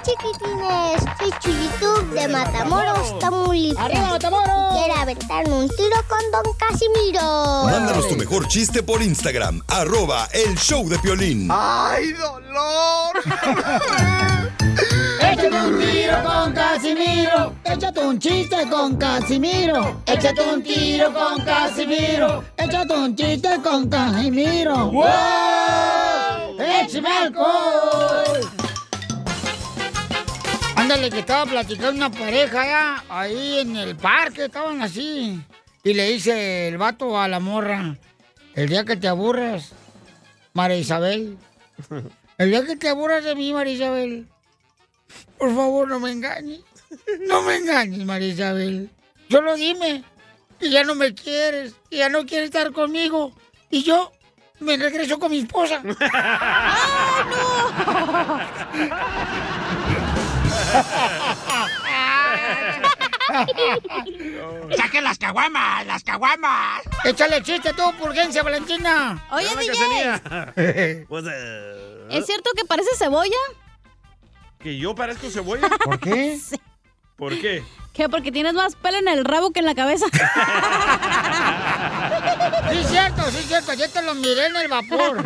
chiquitines, soy Chuyitub de Matamoros, Tamaulipas. ¡Arriba, Matamoros! Quiero aventarme un tiro con Don Casimiro. Mándanos tu mejor chiste por Instagram, arroba el show de Piolín. ¡Ay, dolor! Con Casimiro. Échate un chiste con Casimiro. Échate un tiro con Casimiro. Échate un chiste con Casimiro. ¡Wow! ¡Échame alcohol! Ándale, que estaba platicando una pareja ya, ahí en el parque, estaban así. Y le dice el vato a la morra, el día que te aburras, María Isabel, el día que te aburras de mí, María Isabel, por favor, no me engañes. No me engañes, María Isabel. Solo dime que ya no me quieres, que ya no quieres estar conmigo. Y yo me regreso con mi esposa. ¡Saquen las caguamas! ¡Las caguamas! Échale chiste tú, Purgencia Valentina. Oye, DJ, ¿es cierto que parece cebolla? ¿Que yo parezco cebolla? ¿Por qué? ¿Por qué? ¿Qué? Porque tienes más pelo en el rabo que en la cabeza. Sí, es cierto, sí, es cierto. Yo te lo miré en el vapor.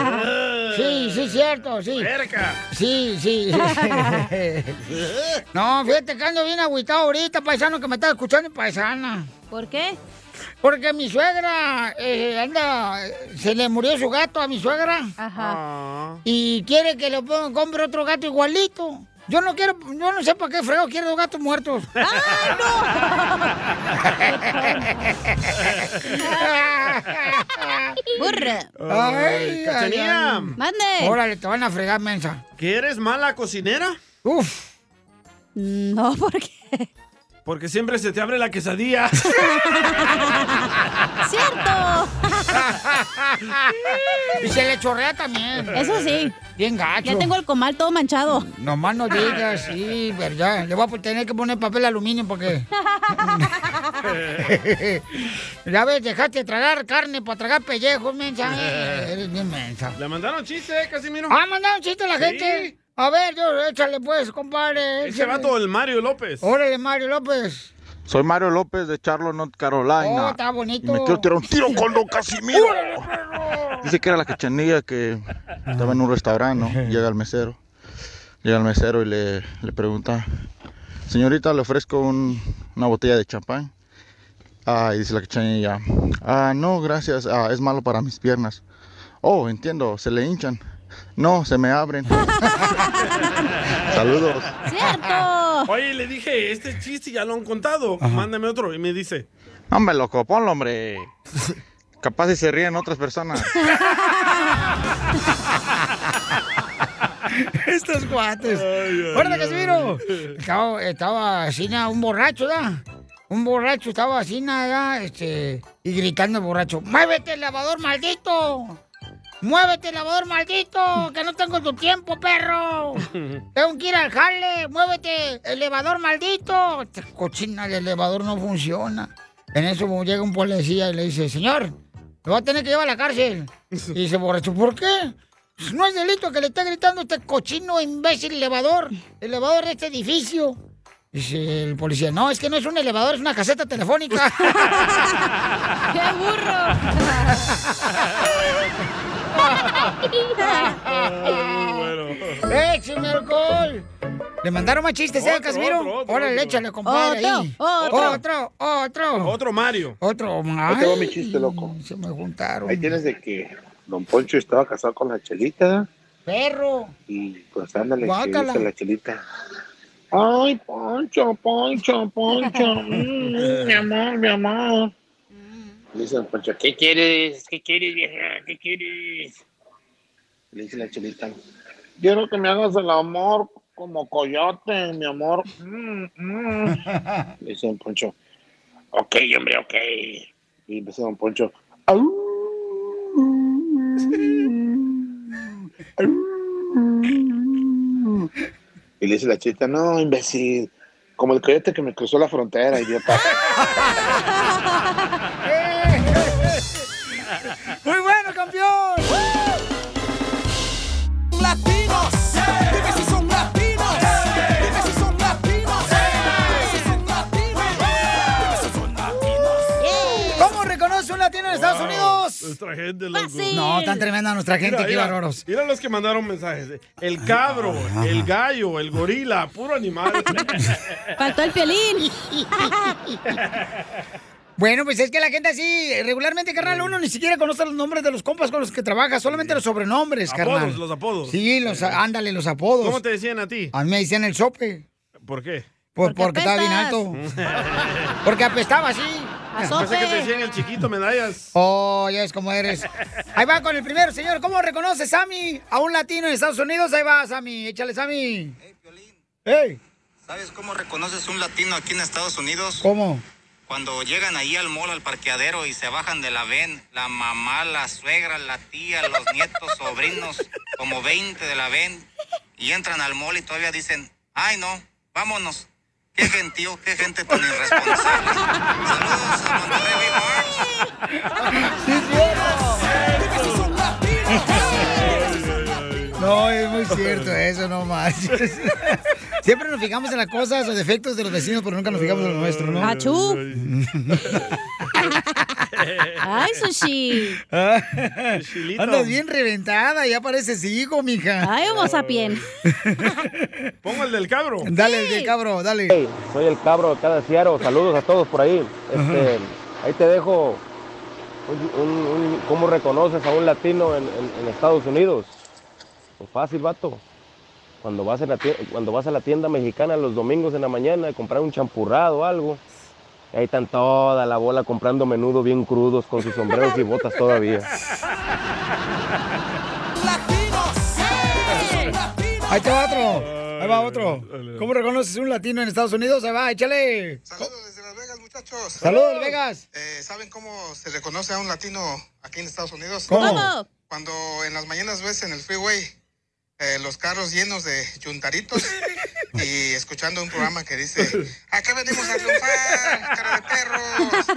Sí, sí, es cierto, sí. Cerca. Sí, sí. No, fíjate que ando bien agüitado ahorita, paisano, que me está escuchando, paisana. ¿Por qué? Porque mi suegra eh, anda, se le murió su gato a mi suegra. Ajá. Y quiere que le ponga- compre otro gato igualito. Yo no quiero, yo no sé para qué frego quiero dos gatos muertos. Burra. Ay, Cachanilla. ay, ay. Mande. Órale, te van a fregar, mensa. ¿Que eres mala cocinera? Uf. No, ¿por qué? Porque siempre se te abre la quesadilla. ¡Cierto! y se le chorrea también. Eso sí. Bien gacho. Ya tengo el comal todo manchado. Nomás no digas, sí, verdad. Le voy a tener que poner papel aluminio porque. ya ves, dejaste de tragar carne para tragar pellejos, mensa. Eh, Eres bien mensa. Le mandaron chiste, Casimiro. Ah, mandaron chiste a la Sí. gente. A ver, yo, échale pues, compadre. Ese vato, el Mario López. Órale, Mario López. Soy Mario López de Charlotte, North Carolina. Oh, está bonito. Y me quiero tirar un tiro con Don Casimiro. Dice que era la cachanilla que estaba en un restaurante, ¿no? Llega el mesero. Llega el mesero y le, le pregunta, señorita, le ofrezco un- una botella de champán. Ah, y dice la cachanilla, ah, no, gracias, ah, es malo para mis piernas. Oh, entiendo, se le hinchan. No, se me abren. Saludos. ¡Cierto! Oye, le dije, este chiste ya lo han contado. Mándame otro. Y me dice, Hombre, loco, ponlo, hombre. Capaz si se ríen otras personas. Estos guates. ¡Órale, Casimiro! Estaba, estaba así, un borracho, ¿da? Un borracho estaba así, nada, este, y gritando el borracho, ¡Muévete, lavador maldito! ¡Muévete, lavador maldito! ¡Que no tengo tu tiempo, perro! Tengo que ir al jale, muévete, elevador maldito. Cochina de elevador no funciona. En eso llega un policía y le dice, señor, lo va a tener que llevar a la cárcel. Y dice, borracho, ¿por qué? Pues No es delito que le esté gritando este cochino imbécil elevador, elevador de este edificio. Dice el policía, no, es que no es un elevador, es una caseta telefónica. ¡Qué burro! ¡Écheme alcohol! Le mandaron más chistes, ¿eh, Casimiro? Órale, échale, compadre. Otro, ahí. otro. otro, otro. otro Mario. Otro, Ahí va mi chiste, loco. Se me juntaron. Ahí tienes de que Don Poncho estaba casado con la chelita Perro. y pues ándale, que Guácala. dice la chelita. Ay, Poncho, Poncho, Poncho. mm, mi amor, mi amor. Le dice Don Poncho, ¿qué quieres? ¿Qué quieres, vieja? ¿Qué quieres? Le dice la chelita, quiero que me hagas el amor como coyote, mi amor. Mm, mm. Le dice Don Poncho, ok, hombre, ok. Y empezó Don Poncho, "Au". Y le dice la chita, no, imbécil, como el coyote que me cruzó la frontera, idiota. Nuestra gente, loco. No, tan tremenda nuestra gente, Mira, qué mira, bárbaros. Mira los que mandaron mensajes. El cabro, el gallo, el gorila, puro animal. Faltó el piolín. Bueno, pues es que la gente así, regularmente, carnal, uno ni siquiera conoce los nombres de los compas con los que trabaja, solamente los sobrenombres, carnal. Apodos, los apodos. Sí, los, ándale, los apodos. ¿Cómo te decían a ti? A mí me decían el sope, ¿Por qué? por, porque, estaba bien alto. Porque apestaba así. Pensé que te decían el chiquito, medallas. Oh, ya es como eres. Ahí va con el primero, señor. ¿Cómo reconoce Sammy a un latino en Estados Unidos? Ahí va, Sammy. Échale, Sammy. ¡Ey! ¿Sabes cómo reconoces un latino aquí en Estados Unidos? ¿Cómo? Cuando llegan ahí al mall, al parqueadero y se bajan de la ven, la mamá, la suegra, la tía, los nietos, sobrinos, como 20 de la ven, y entran al mall y todavía dicen, ay no, vámonos. Qué gentío, qué gente tan irresponsable. Saludos a Monterrey No, es muy cierto eso, no manches. Siempre nos fijamos en las cosas o defectos de los vecinos, pero nunca nos fijamos en lo nuestro, ¿no? ¡Achú! ¡Ay, sushi! Andas bien reventada, ya pareces hijo, mija. ¡Ay, vamos a pien! Pongo el del cabro. Dale, el del cabro, dale. Hey, soy el cabro de cada Ciaro. Saludos a todos por ahí. Este, ahí te dejo un- un- un- cómo reconoces a un latino en, en- en Estados Unidos. Pues fácil, vato. Cuando vas, a la tienda, cuando vas a la tienda mexicana los domingos en la mañana a comprar un champurrado o algo, y ahí están toda la bola comprando menudo bien crudos con sus sombreros y botas todavía. Ahí te va otro. Ahí va otro. ¿Cómo reconoces un latino en Estados Unidos? Ahí va, échale. Saludos desde Las Vegas, muchachos. Saludos, Vegas. Eh, ¿Saben cómo se reconoce a un latino aquí en Estados Unidos? ¿Cómo? ¿Cómo? Cuando en las mañanas ves en el freeway eh, los carros llenos de yuntaritos y escuchando un programa que dice, acá venimos a triunfar, cara de perros.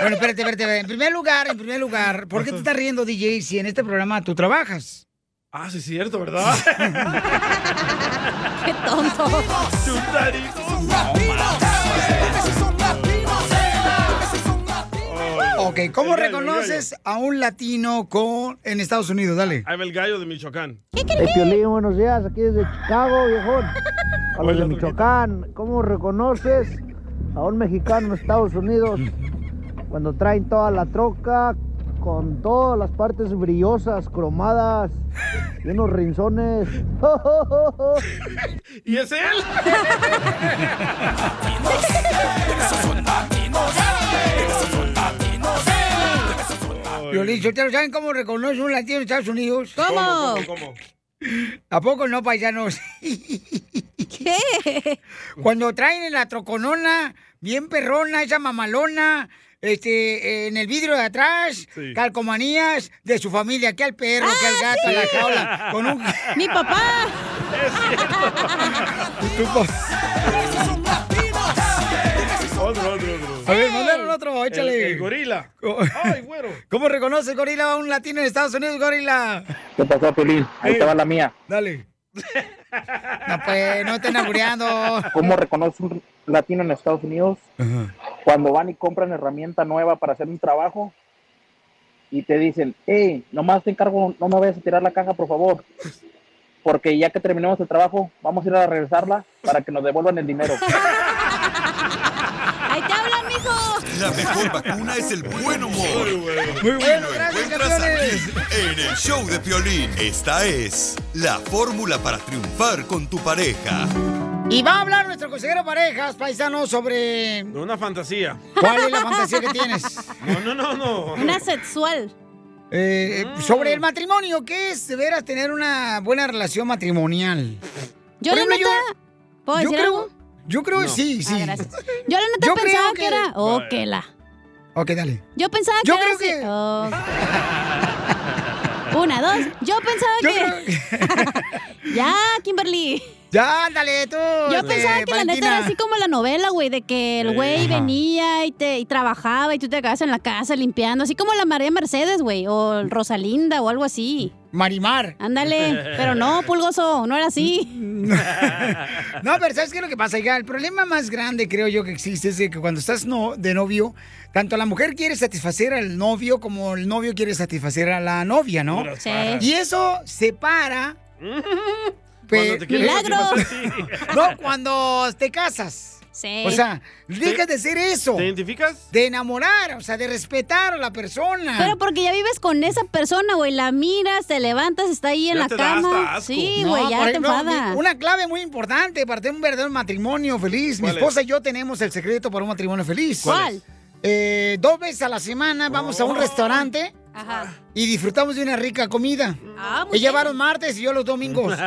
Bueno, espérate, espérate. En primer lugar, en primer lugar, ¿por qué te estás riendo, DJ, si en este programa tú trabajas? Ah, sí es cierto, ¿verdad? ¡Qué tonto! Ok, ¿cómo El gallo, el reconoces a un latino con en Estados Unidos? Dale. Ahí va el gallo de Michoacán. Hey, Piolín, buenos días, aquí desde Chicago, viejón. A los de Michoacán, ¿cómo reconoces a un mexicano en Estados Unidos cuando traen toda la troca con todas las partes brillosas, cromadas y unos rinzones? ¿Y es él? Violín, ¿ustedes saben cómo reconoce un latino en Estados Unidos? ¿Cómo? ¿Cómo? ¿A poco no, paisanos? ¿Qué? Cuando traen en la troconona, bien perrona, esa mamalona, este, en el vidrio de atrás, Sí. calcomanías de su familia, que al perro, que al gato, a la jaula, con un... ¡Mi papá! Tu pa- Otro, otro, otro. A ver, mandaron otro, échale. El, el gorila. Ay, güero. ¿Cómo reconoce gorila a un latino en Estados Unidos, gorila? ¿Qué pasó, Piolín? Ahí te va la mía. Dale. No, pues, no estén aburriendo. ¿Cómo reconoce un latino en Estados Unidos? Cuando van y compran herramienta nueva para hacer un trabajo y te dicen, hey, nomás te encargo, no me vayas a tirar la caja, por favor. Porque ya que terminemos el trabajo, vamos a ir a regresarla para que nos devuelvan el dinero. ¡Ahí te hablan, mijo! La mejor vacuna es el buen humor. Muy Y bueno, lo gracias, encuentras aquí, en el show de Piolín. Esta es la fórmula para triunfar con tu pareja. Y va a hablar nuestro consejero parejas, paisanos, sobre... Una fantasía. ¿Cuál es la fantasía que tienes? No, no, no, no. Una sexual. Eh, Sobre el matrimonio, ¿qué es de veras tener una buena relación matrimonial? Yo Por la ejemplo, neta... ¿Puedo yo decir creo- algo? Yo creo que No. sí, sí. Ah, gracias. Yo la neta Yo pensaba que, que- era... Oh, Vale. que la... Ok, dale. Yo pensaba Yo que era creo así. que- Oh. Una, dos. Yo pensaba que... ya, Kimberly. Ya, ándale, tú. Yo este, pensaba que la neta era así como la novela, güey, de que el güey venía y te y trabajaba y tú te quedabas en la casa limpiando, así como la María Mercedes, güey, o Rosalinda o algo así. Marimar. Ándale, pero no, Pulgoso, no era así. No, pero ¿sabes qué es lo que pasa? hija? el problema más grande, creo yo, que existe es que cuando estás no, de novio, tanto la mujer quiere satisfacer al novio como el novio quiere satisfacer a la novia, ¿no? Sí. Y eso separa... Te quieres ¡Milagro! No, cuando te casas. Sí. O sea, dejas de ser eso. ¿Te identificas? De enamorar, o sea, de respetar a la persona. Pero porque ya vives con esa persona, güey, la miras, te levantas, está ahí en Ya la te da hasta cama. asco. Sí, güey, ya te ejemplo, enfada. mi- Una clave muy importante para tener un verdadero matrimonio feliz. Mi ¿Cuál esposa y yo tenemos el secreto para un matrimonio feliz. ¿Cuál? Eh, dos veces a la semana vamos a un restaurante Ajá. y disfrutamos de una rica comida. Ah, Ella va los martes y yo los domingos.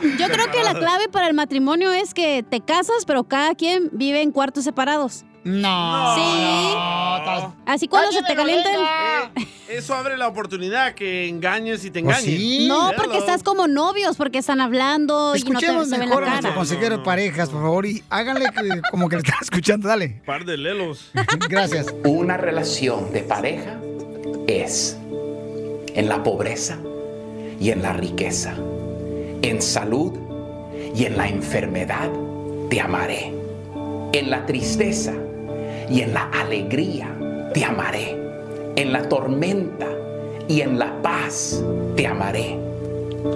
Yo creo que la clave para el matrimonio es que te casas, pero cada quien vive en cuartos separados. No. Sí. no, Así cuando se te ¡Cállate la calienta el... Eh, Eso abre la oportunidad que engañes y te Pues engañen. No, porque estás como novios, porque están hablando y no Escuchemos te, se ven mejor la a nuestro cara. consejero de parejas, por favor, y háganle que- como que le están escuchando. Dale. Par de lelos. Gracias. Una relación de pareja es en la pobreza y en la riqueza, en salud y en la enfermedad te amaré, en la tristeza y en la alegría te amaré, en la tormenta y en la paz te amaré,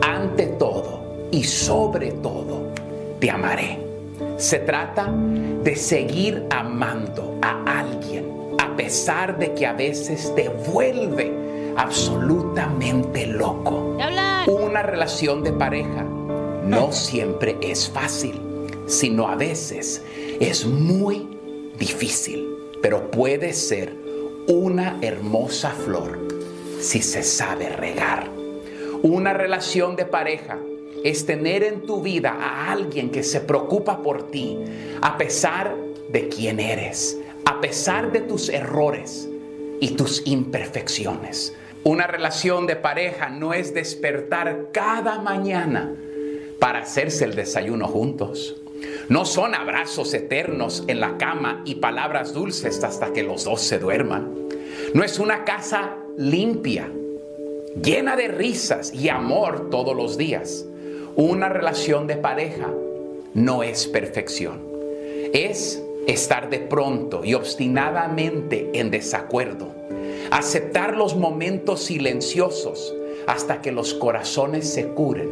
ante todo y sobre todo te amaré. Se trata de seguir amando a alguien a pesar de que a veces te vuelve absolutamente loco. Una relación de pareja no siempre es fácil, sino a veces es muy difícil, pero puede ser una hermosa flor si se sabe regar. Una relación de pareja es tener en tu vida a alguien que se preocupa por ti a pesar de quién eres, a pesar de tus errores y tus imperfecciones. Una relación de pareja no es despertar cada mañana para hacerse el desayuno juntos. No son abrazos eternos en la cama y palabras dulces hasta que los dos se duerman. No es una casa limpia, llena de risas y amor todos los días. Una relación de pareja no es perfección. Es estar de pronto y obstinadamente en desacuerdo. Aceptar los momentos silenciosos hasta que los corazones se curen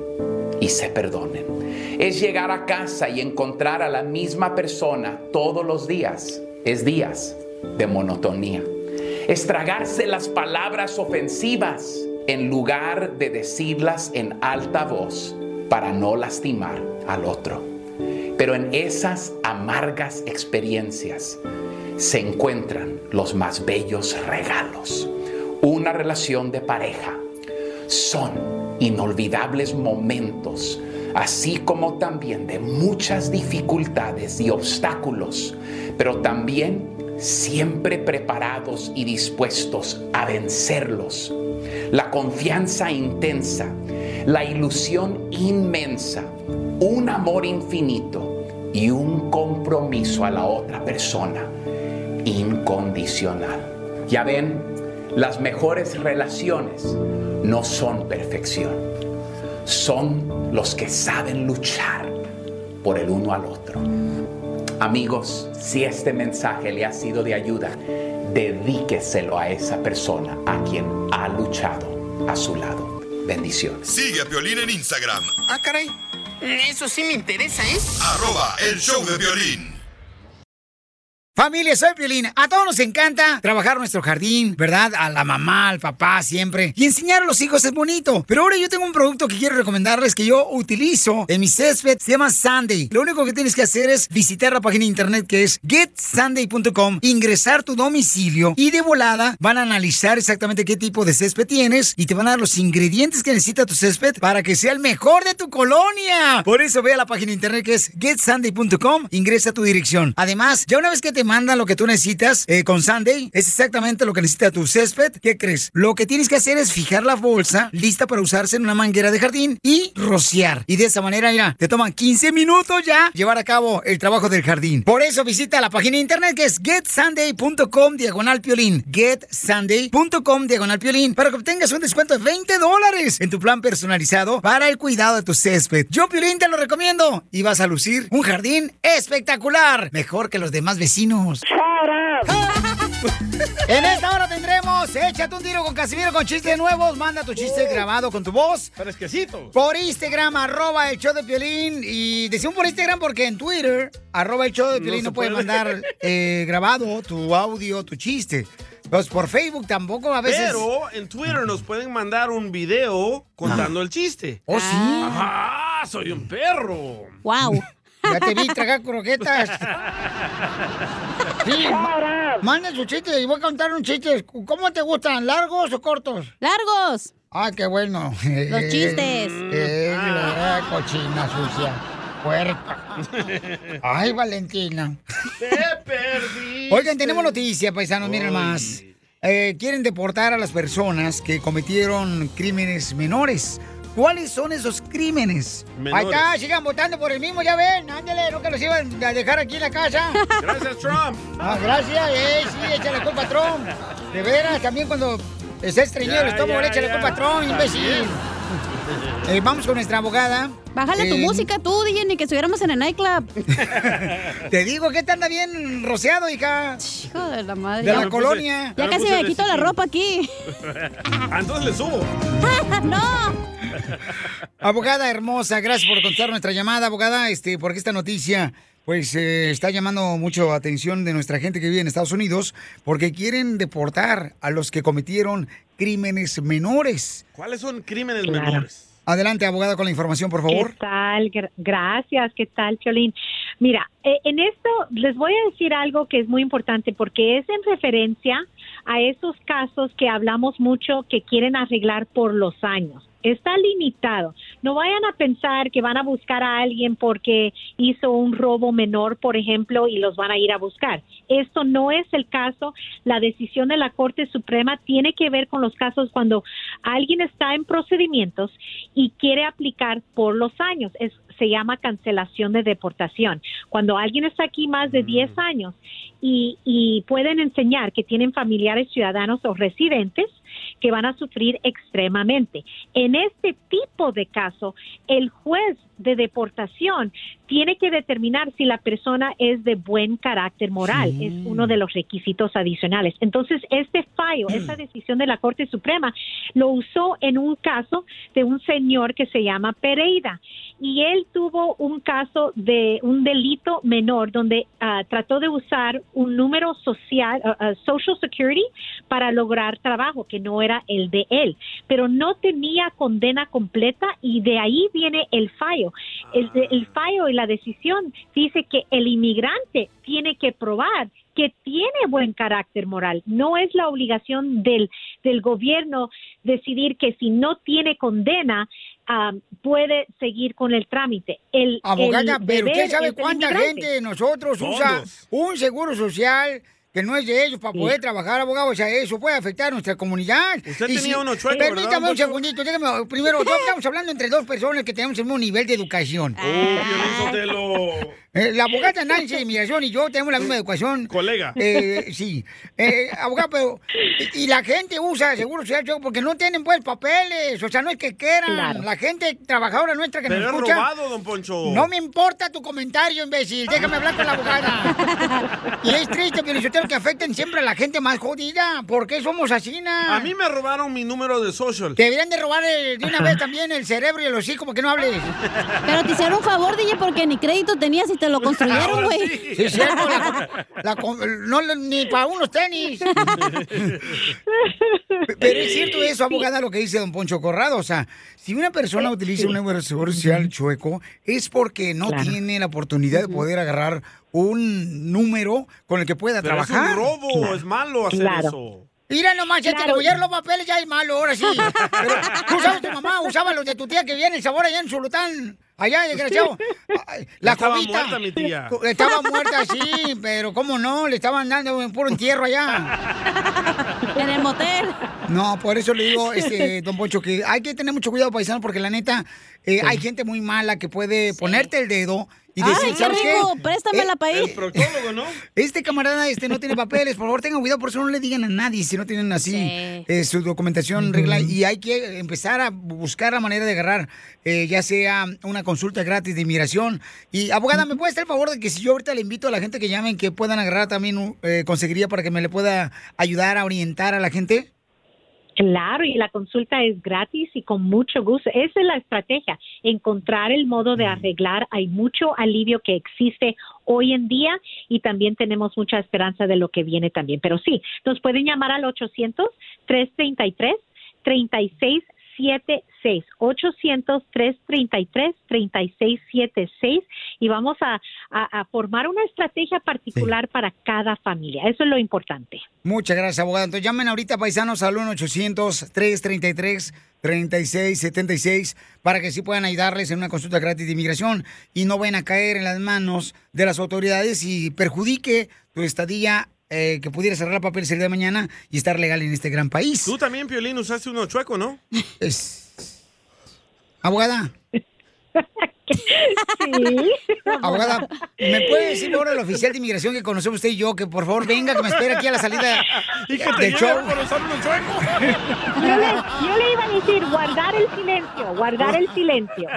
y se perdonen. Es llegar a casa y encontrar a la misma persona todos los días. Es días de monotonía. Es tragarse las palabras ofensivas en lugar de decirlas en alta voz para no lastimar al otro. Pero en esas amargas experiencias se encuentran los más bellos regalos. Una relación de pareja son inolvidables momentos, así como también de muchas dificultades y obstáculos, pero también siempre preparados y dispuestos a vencerlos. La confianza intensa, la ilusión inmensa, un amor infinito y un compromiso a la otra persona incondicional. Ya ven, las mejores relaciones no son perfección, son los que saben luchar por el uno al otro. Amigos, si este mensaje le ha sido de ayuda, dedíqueselo a esa persona a quien ha luchado a su lado. Bendiciones. Sigue a Piolín en Instagram, Ah, caray. Eso sí me interesa, ¿eh? arroba el show de violín. Familia, soy Piolín. A todos nos encanta trabajar nuestro jardín, ¿verdad? A la mamá, al papá, siempre. Y enseñar a los hijos es bonito. Pero ahora yo tengo un producto que quiero recomendarles que yo utilizo en mi césped. Se llama Sunday. Lo único que tienes que hacer es visitar la página de internet que es getsunday.com, ingresar tu domicilio y de volada van a analizar exactamente qué tipo de césped tienes y te van a dar los ingredientes que necesita tu césped para que sea el mejor de tu colonia. Por eso ve a la página de internet que es getsunday.com, ingresa tu dirección. Además, ya una vez que te mandan lo que tú necesitas eh, con Sunday, es exactamente lo que necesita tu césped. ¿Qué crees? Lo que tienes que hacer es fijar la bolsa lista para usarse en una manguera de jardín y rociar. Y de esa manera, mira, te toman 15 minutos ya llevar a cabo el trabajo del jardín. Por eso visita la página de internet que es getsunday.com diagonal piolín. Getsunday.com diagonal piolín para que obtengas un descuento de 20 dólares en tu plan personalizado para el cuidado de tu césped. Yo, Piolín, te lo recomiendo y vas a lucir un jardín espectacular, mejor que los demás vecinos. En esta hora tendremos Échate un tiro con Casimiro con chistes nuevos. Manda tu chiste grabado con tu voz. Fresquecito. Por Instagram, arroba el show de Piolín. Y decimos por Instagram porque en Twitter, arroba el show de No Piolín, no, se puedes puede. mandar eh, grabado tu audio, tu chiste. Pues por Facebook tampoco a veces. Pero en Twitter nos pueden mandar un video contando el chiste. Oh, sí. Ajá, soy un perro. Wow. Ya te vi tragar croquetas. Sí, ma- manda su chiste y voy a contar un chiste. ¿Cómo te gustan? ¿Largos o cortos? ¡Largos! Ah, qué bueno. Los chistes. Eh, la cochina sucia. Puerca. Ay, Valentina. Te perdí. Oigan, tenemos noticia, paisanos, miren más. Eh, quieren deportar a las personas que cometieron crímenes menores. ¿Cuáles son esos crímenes? Menores. Ahí está, sigan votando por el mismo, ya ven, ándale, no que los iban a dejar aquí en la casa. Gracias, Trump. Ah, gracias, eh, sí, échale la culpa a Trump. De veras, también cuando esté estreñido el estómago, le echa la culpa a Trump, imbécil. Eh, vamos con nuestra abogada. Bájale tu música tú, DJ, ni que estuviéramos en el nightclub. Te digo que te anda bien rociado, hija. Hijo de la madre. De Ya la me colonia. Ya casi me quito la ropa aquí. Ah, entonces le subo. ¡No! Abogada hermosa, gracias por contestar nuestra llamada, abogada, este, porque esta noticia pues eh, está llamando mucho atención de nuestra gente que vive en Estados Unidos, porque quieren deportar a los que cometieron crímenes menores. ¿Cuáles son crímenes Claro. menores? Adelante, abogada, con la información, por favor. ¿Qué tal? Gra- Gracias, ¿qué tal, Cholín? Mira, eh, en esto les voy a decir algo que es muy importante porque es en referencia a esos casos que hablamos mucho que quieren arreglar por los años. Está limitado. No vayan a pensar que van a buscar a alguien porque hizo un robo menor, por ejemplo, y los van a ir a buscar. Esto no es el caso. La decisión de la Corte Suprema tiene que ver con los casos cuando alguien está en procedimientos y quiere aplicar por los años. Es, se llama cancelación de deportación. Cuando alguien está aquí más de 10 años y, y pueden enseñar que tienen familiares ciudadanos o residentes que van a sufrir extremadamente. En este tipo de caso, el juez de deportación tiene que determinar si la persona es de buen carácter moral. Es uno de los requisitos adicionales. Entonces, este fallo, esa decisión de la Corte Suprema, lo usó en un caso de un señor que se llama Pereira. Y él tuvo un caso de un delito menor donde ah, trató de usar un número social, ah, ah, Social Security, para lograr trabajo que no era el de él. Pero no tenía condena completa y de ahí viene el fallo. El, el fallo y la decisión dice que el inmigrante tiene que probar que tiene buen carácter moral. No es la obligación del, del gobierno decidir que si no tiene condena, ah, puede seguir con el trámite. El, Abogada, el pero usted sabe cuánta gente de nosotros usa un seguro social que no es de ellos para Sí. poder trabajar, abogado. O sea, eso puede afectar a nuestra comunidad. Usted Y tenía si- uno chueco, Permítame ¿verdad, don un segundito, déjame, primero, estamos hablando entre dos personas que tenemos el mismo nivel de educación. Oh. Eh, la abogada Nancy de Inmigración y yo tenemos la misma educación. Colega. Eh, sí. Eh, abogado, pero. Y, y la gente usa seguro social porque no tienen pues papeles. O sea, no es que quieran. Claro. La gente trabajadora nuestra que Pero nos es escucha. robado, don Poncho. No me importa tu comentario, imbécil. Déjame hablar con la abogada. y es triste, Piolichotero, que afecten siempre a la gente más jodida. ¿Por qué somos así, na? A mí me robaron mi número de social. Te deberían de robar eh, de una vez también el cerebro y el hocico, porque no hables. Pero te hicieron un favor, DJ, porque ni crédito tenías y te lo construyeron, güey. Sí, es cierto. la- la com- no, ni para unos tenis. Pero es cierto eso, abogada, lo que dice don Poncho Corrado. O sea, si una persona utiliza un número social chueco, es porque no Claro. tiene la oportunidad de poder agarrar un número con el que pueda Pero es trabajar. un robo, es malo hacer Claro. eso. Mira nomás, ya te Claro. le los papeles, ya es malo, ahora sí. Pero tú sabes, tu mamá usaba los de tu tía que viene el sabor allá en Zulután. Allá, desgraciado. Ay, La estaba jovita. muerta mi tía. Estaba muerta, sí, pero cómo no, le estaban dando en puro entierro allá. En el motel. No, por eso le digo, este, don Poncho, que hay que tener mucho cuidado, paisano, porque la neta, eh, hay gente muy mala que puede ponerte el dedo y decir, Ay, qué ¿sabes qué? préstamela Eh, pa' ahí. El proctólogo, ¿no? Este camarada este no tiene papeles, por favor tengan cuidado, por eso no le digan a nadie si no tienen así eh, su documentación regla y hay que empezar a buscar la manera de agarrar eh, ya sea una consulta gratis de inmigración. Y abogada, ¿me puede hacer el favor de que si yo ahorita le invito a la gente que llamen que puedan agarrar también un, eh, conseguiría para que me le pueda ayudar a orientar a la gente? Claro, y la consulta es gratis y con mucho gusto. Esa es la estrategia, encontrar el modo de arreglar. Hay mucho alivio que existe hoy en día y también tenemos mucha esperanza de lo que viene también. Pero sí, nos pueden llamar al 800-333-3676 3676 800-333-3676 y vamos a, a- a formar una estrategia particular para cada familia. Eso es lo importante. Muchas gracias, abogada. Entonces llamen ahorita, paisanos, al 1-800-333-3676 para que sí puedan ayudarles en una consulta gratis de inmigración y no vayan a caer en las manos de las autoridades y perjudique tu estadía eh, que pudiera cerrar papeles el día de mañana y estar legal en este gran país. Tú también, Piolín, usaste uno chueco, ¿no? Abogada. Abogada, ¿me puede decir ahora el oficial de inmigración que conocemos usted y yo que por favor venga, que me espere aquí a la salida Y que te lleve show? por usar uno chueco. Yo le, yo le iba a decir guardar el silencio, guardar el silencio.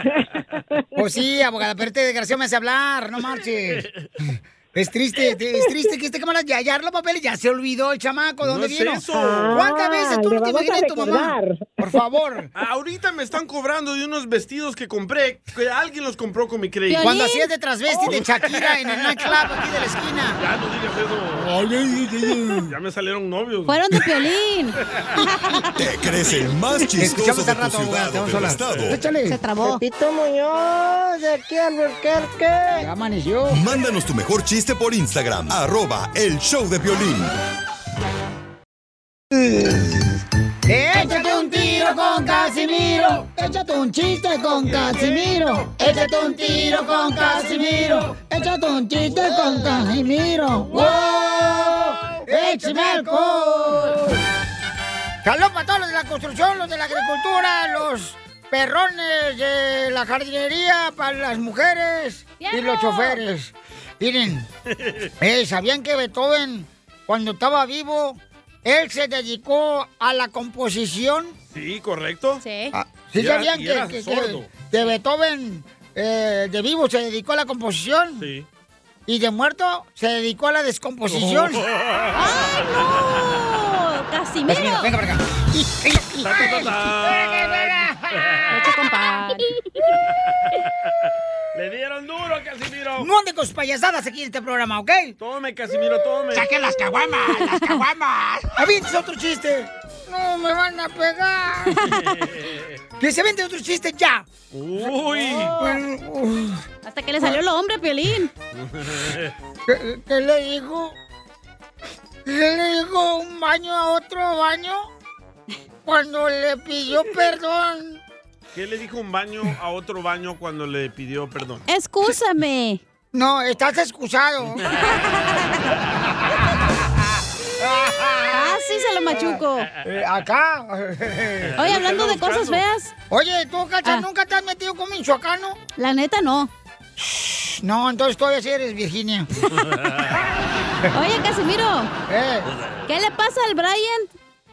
Pues sí, abogada, pero este desgraciado me hace hablar, no marches. Es triste, te- es triste que este cámara ya, ya los papeles, ya se olvidó el chamaco, ¿de No dónde es vino? eso. ¿Cuántas veces tú no te vamos a imaginas tu mamá? Por favor. Ahorita me están cobrando de unos vestidos que compré, que alguien los compró con mi crédito. Cuando hacías de transvesti de Shakira en el nightclub aquí de la esquina. Ya no digas eso. Ya me salieron novios. Fueron de Piolín. ¿Te crees el más chistoso Escuchamos de tu rato, ciudad o del estado? Échale. Se trabó. Pepito Muñoz, de aquí al Burquerque. Ya amaneció. Mándanos tu mejor chiste por Instagram, arroba el show de violín. Échate un tiro con Casimiro. Échate un chiste con Casimiro. Échate un tiro con Casimiro. Échate un chiste con Casimiro. ¡Wow! ¡Échame alcohol! Salud para todos los de la construcción, los de la agricultura, los perrones de la jardinería, para las mujeres y los choferes. Miren, eh, ¿sabían que Beethoven, cuando estaba vivo, él se dedicó a la composición? Sí, correcto. Sí. Ah, ¿Sí Y era- sabían y que, que- sordo. que- que Beethoven eh, de vivo se dedicó a la composición? Sí. Y de muerto se dedicó a la descomposición. ¡Ay, no! ¡Casimiro! Casimiro, venga para acá. Echa, compadre. Le dieron duro, Casimiro. No ande con sus payasadas aquí en este programa, ¿ok? Tome, Casimiro, tome. ¡Saquen las caguamas! ¡Las caguamas! ¡Avientes otro chiste! ¡No me van a pegar! ¡Que se vende otro chiste ya! Uy. Bueno, uf. Hasta que le salió lo hombre, Piolín. ¿Qué, qué le dijo? ¿Qué le dijo un baño a otro baño? Cuando le pidió perdón. ¿Qué le dijo un baño a otro baño cuando le pidió perdón? Excúsame. No, estás excusado. Ah, sí, se lo machuco. Eh, acá. Oye, hablando de cosas feas. Oye, ¿tú, Cacha, Ah. nunca te has metido con michoacano? La neta, no. No, entonces todavía sí eres Virginia. Oye, Casimiro. Eh, ¿Qué le pasa al Brian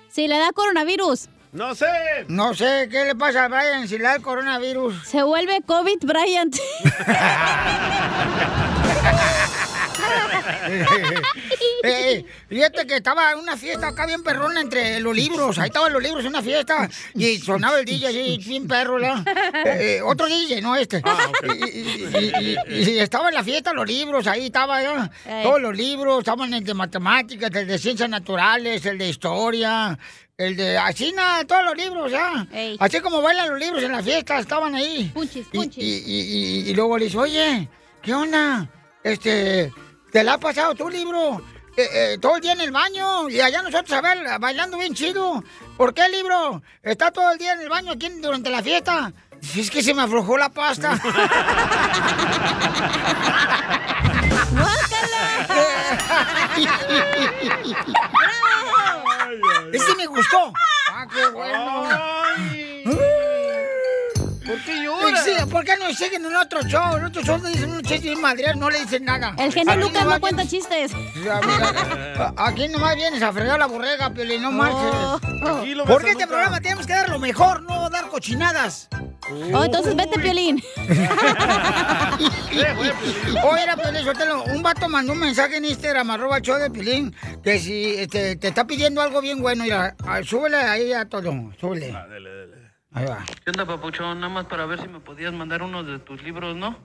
si le da coronavirus? No sé. no sé, ¿qué le pasa a Brian si le da el coronavirus? Se vuelve COVID Bryant. Eh, fíjate que estaba en una fiesta acá bien perrona entre los libros. Ahí estaban los libros en una fiesta y sonaba el DJ así, bien perro, ¿la? Eh, eh, otro DJ, no este. y, y- y- y estaba en la fiesta los libros, ahí estaba ya. Ey. Todos los libros, estaban el de matemáticas, el de ciencias naturales, el de historia. El de así nada, todos los libros, ya. Ey. Así como bailan los libros en la fiesta, estaban ahí. Punchis, Y- punchis. Y, y- y- y luego le dice, oye, ¿qué onda? Este, ¿te la has pasado tu libro? eh, eh, todo el día en el baño y allá nosotros a ver, bailando bien chido. ¿Por qué el libro está todo el día en el baño aquí durante la fiesta? Es que se me aflojó la pasta. Ese me gustó. Ah, qué bueno. Sí, ¿Por qué no siguen en otro show? En otro show le dicen un chiste bien madre, no le dicen nada. El genio Lucas no cuenta chistes. Ya, mira, Aquí nomás vienes a fregar la borrega, Piolín, no marches. Ves Porque este programa tenemos que dar lo mejor, no dar cochinadas. Oh, entonces vete, Piolín. Oye, era Piolín Sotelo, un vato mandó un mensaje en Instagram, arroba show de Piolín, que si este, te está pidiendo algo bien bueno, mira, ah, súbele ahí a todo, súbele. Ahí va. ¿Qué onda, papuchón? Nada más para ver si me podías mandar uno de tus libros, ¿no?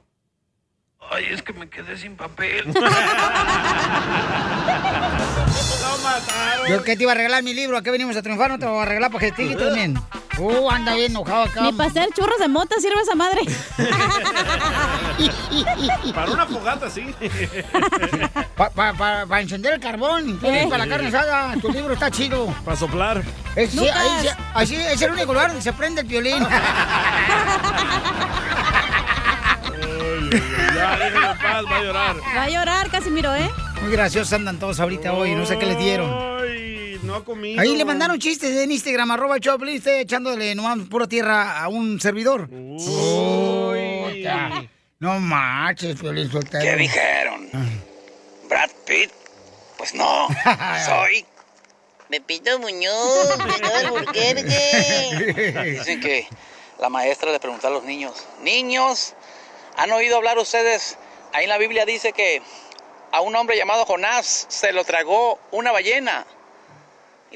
Ay, es que me quedé sin papel. Yo que te iba a regalar mi libro, ¿a qué venimos a triunfar? No te lo voy a regalar para que te también. Uh, anda bien enojado acá. Ni para hacer churros de mota sirve esa madre. Para una fogata, sí. Para encender el carbón, Eh. para la carne asada. Tu libro está chido. Para soplar. Es, sí, ahí, sí, así es el único lugar donde se prende el violín. Ya, en paz, va a llorar. Va a llorar, Casimiro, ¿eh? Muy graciosos andan todos ahorita hoy, no sé qué les dieron. Ay, no ha comido. Ahí le mandaron chistes en Instagram, arroba Choplin, usted echándole nomás pura tierra a un servidor. Puta. No marches, Piolín Sotelo. ¿Qué dijeron? ¿Brad Pitt? Pues no, soy Pepito Muñoz. Dicen que la maestra le preguntó a los niños, niños, ¿han oído hablar ustedes? Ahí en la Biblia dice que a un hombre llamado Jonás se lo tragó una ballena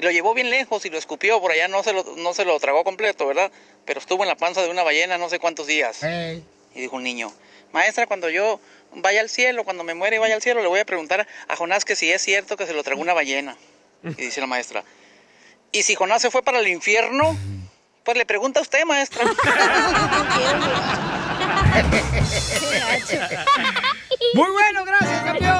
y lo llevó bien lejos y lo escupió, por allá no se lo, no se lo tragó completo, ¿verdad? Pero estuvo en la panza de una ballena no sé cuántos días. Y dijo un niño, maestra, cuando yo vaya al cielo, cuando me muera y vaya al cielo, le voy a preguntar a Jonás que si es cierto que se lo tragó una ballena. Y dice la maestra, ¿y si Jonás se fue para el infierno? Pues le pregunta a usted, maestra. Muy bueno, gracias, campeón.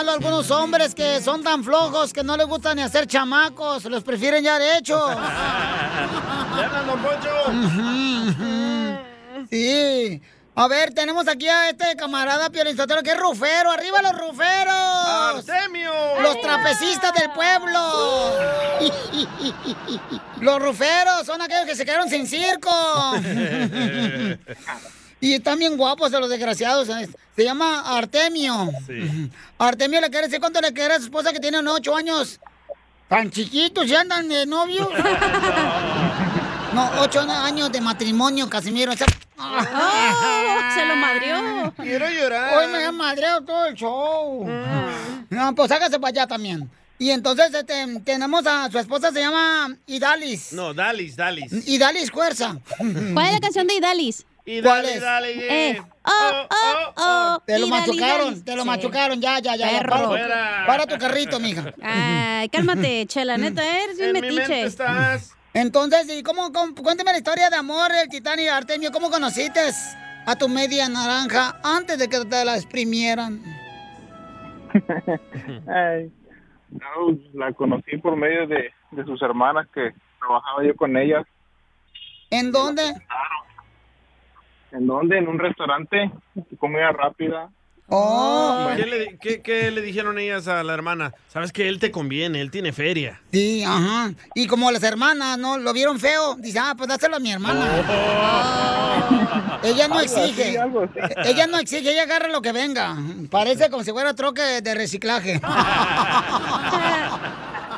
malo algunos hombres que son tan flojos que no les gusta ni hacer chamacos, los prefieren ya de hecho. A ver, tenemos aquí a este camarada Piolinzotero que es rufero. ¡Arriba los ruferos! ¡Artemio! ¡Los trapecistas del pueblo! los ruferos son aquellos que se quedaron sin circo. y están bien guapos de los desgraciados. Se llama Artemio. Artemio le quiere decir cuánto le quiere a su esposa que tiene ocho años. Tan chiquitos y andan de novio. No, ocho años de matrimonio, Casimiro. Esa- se lo madrió. Quiero llorar. Hoy me han madreado todo el show. No, pues hágase para allá también. Y entonces este, tenemos a su esposa, se llama Idalis. No, Dalis, Dalis. Idalis Fuerza. ¿Cuál es la canción de Idalis? Y ¿Cuál dale, es? dale, Eh, oh, oh, oh. Te lo machucaron, te lo Sí. machucaron, ya, ya, ya. ya, Perro. Para, tu, para tu carrito, mija. Ay, cálmate, chela, neta, eres bien En mi mente metiche. estás. Entonces, ¿y cómo, cómo- cuéntame la historia de amor del Titán y Artemio? ¿Cómo conociste a tu media naranja antes de que te la exprimieran? Ay, no, la conocí por medio de, de sus hermanas que trabajaba yo con ellas. ¿En dónde? ¿En dónde? En un restaurante, comida rápida. Oh. ¿Qué le, qué- qué le dijeron ellas a la hermana? Sabes que él te conviene, él tiene feria. Sí, ajá. Y como las hermanas, ¿no? Lo vieron feo. Dice, ah, pues dáselo a mi hermana. Ella no Algo así, exige. algo así. Ella no exige, ella agarra lo que venga. Parece como si fuera troque de reciclaje.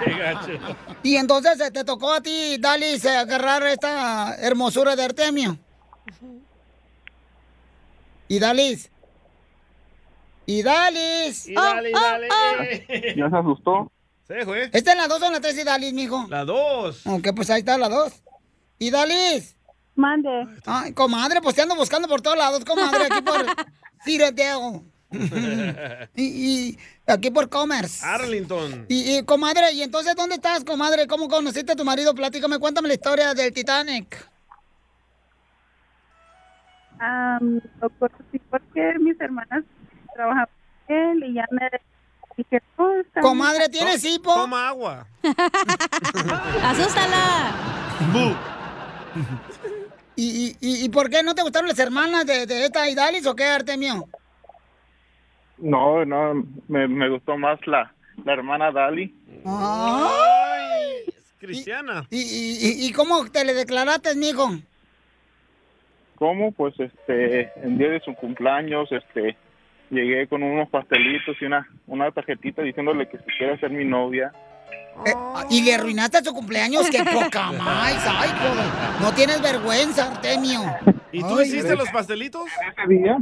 Qué gacho. y entonces eh, te tocó a ti, Dalis, eh, agarrar esta hermosura de Artemio. Y Dalis. Y Dalis. Y dale, dale. ¿Ya se asustó? Se fue. ¿Esta es la 2 o la 3 y Dalis, mijo? La dos. Ok, pues ahí está la 2. ¿Y Dalis? Mande. Ay, comadre, pues te ando buscando por todos lados, comadre, aquí por Cireteo. y, y aquí por Commerce. Arlington. Y, y, comadre, ¿y entonces dónde estás, comadre? ¿Cómo conociste a tu marido? Platícame, cuéntame la historia del Titanic. Lo conocí porque mis hermanas trabajaban con él y ya me dije, bien". Comadre, ¿tienes hipo? Toma agua. ¡Asústala! ¿Y, y, y, y por qué no te gustaron las hermanas de, de esta Idalis o qué, Artemio? No, no, me, me gustó más la, la hermana Dali. Ay, es cristiana. ¿Y, y, y- y cómo te le declaraste, mijo? Cómo, pues este, en día de su cumpleaños, este, llegué con unos pastelitos y una, una tarjetita diciéndole que si quiere ser mi novia. Eh, y le arruinaste su cumpleaños, qué poca más. Ay, joder. No tienes vergüenza, Artemio. ¿Y tú Ay, hiciste los pastelitos? Ese día.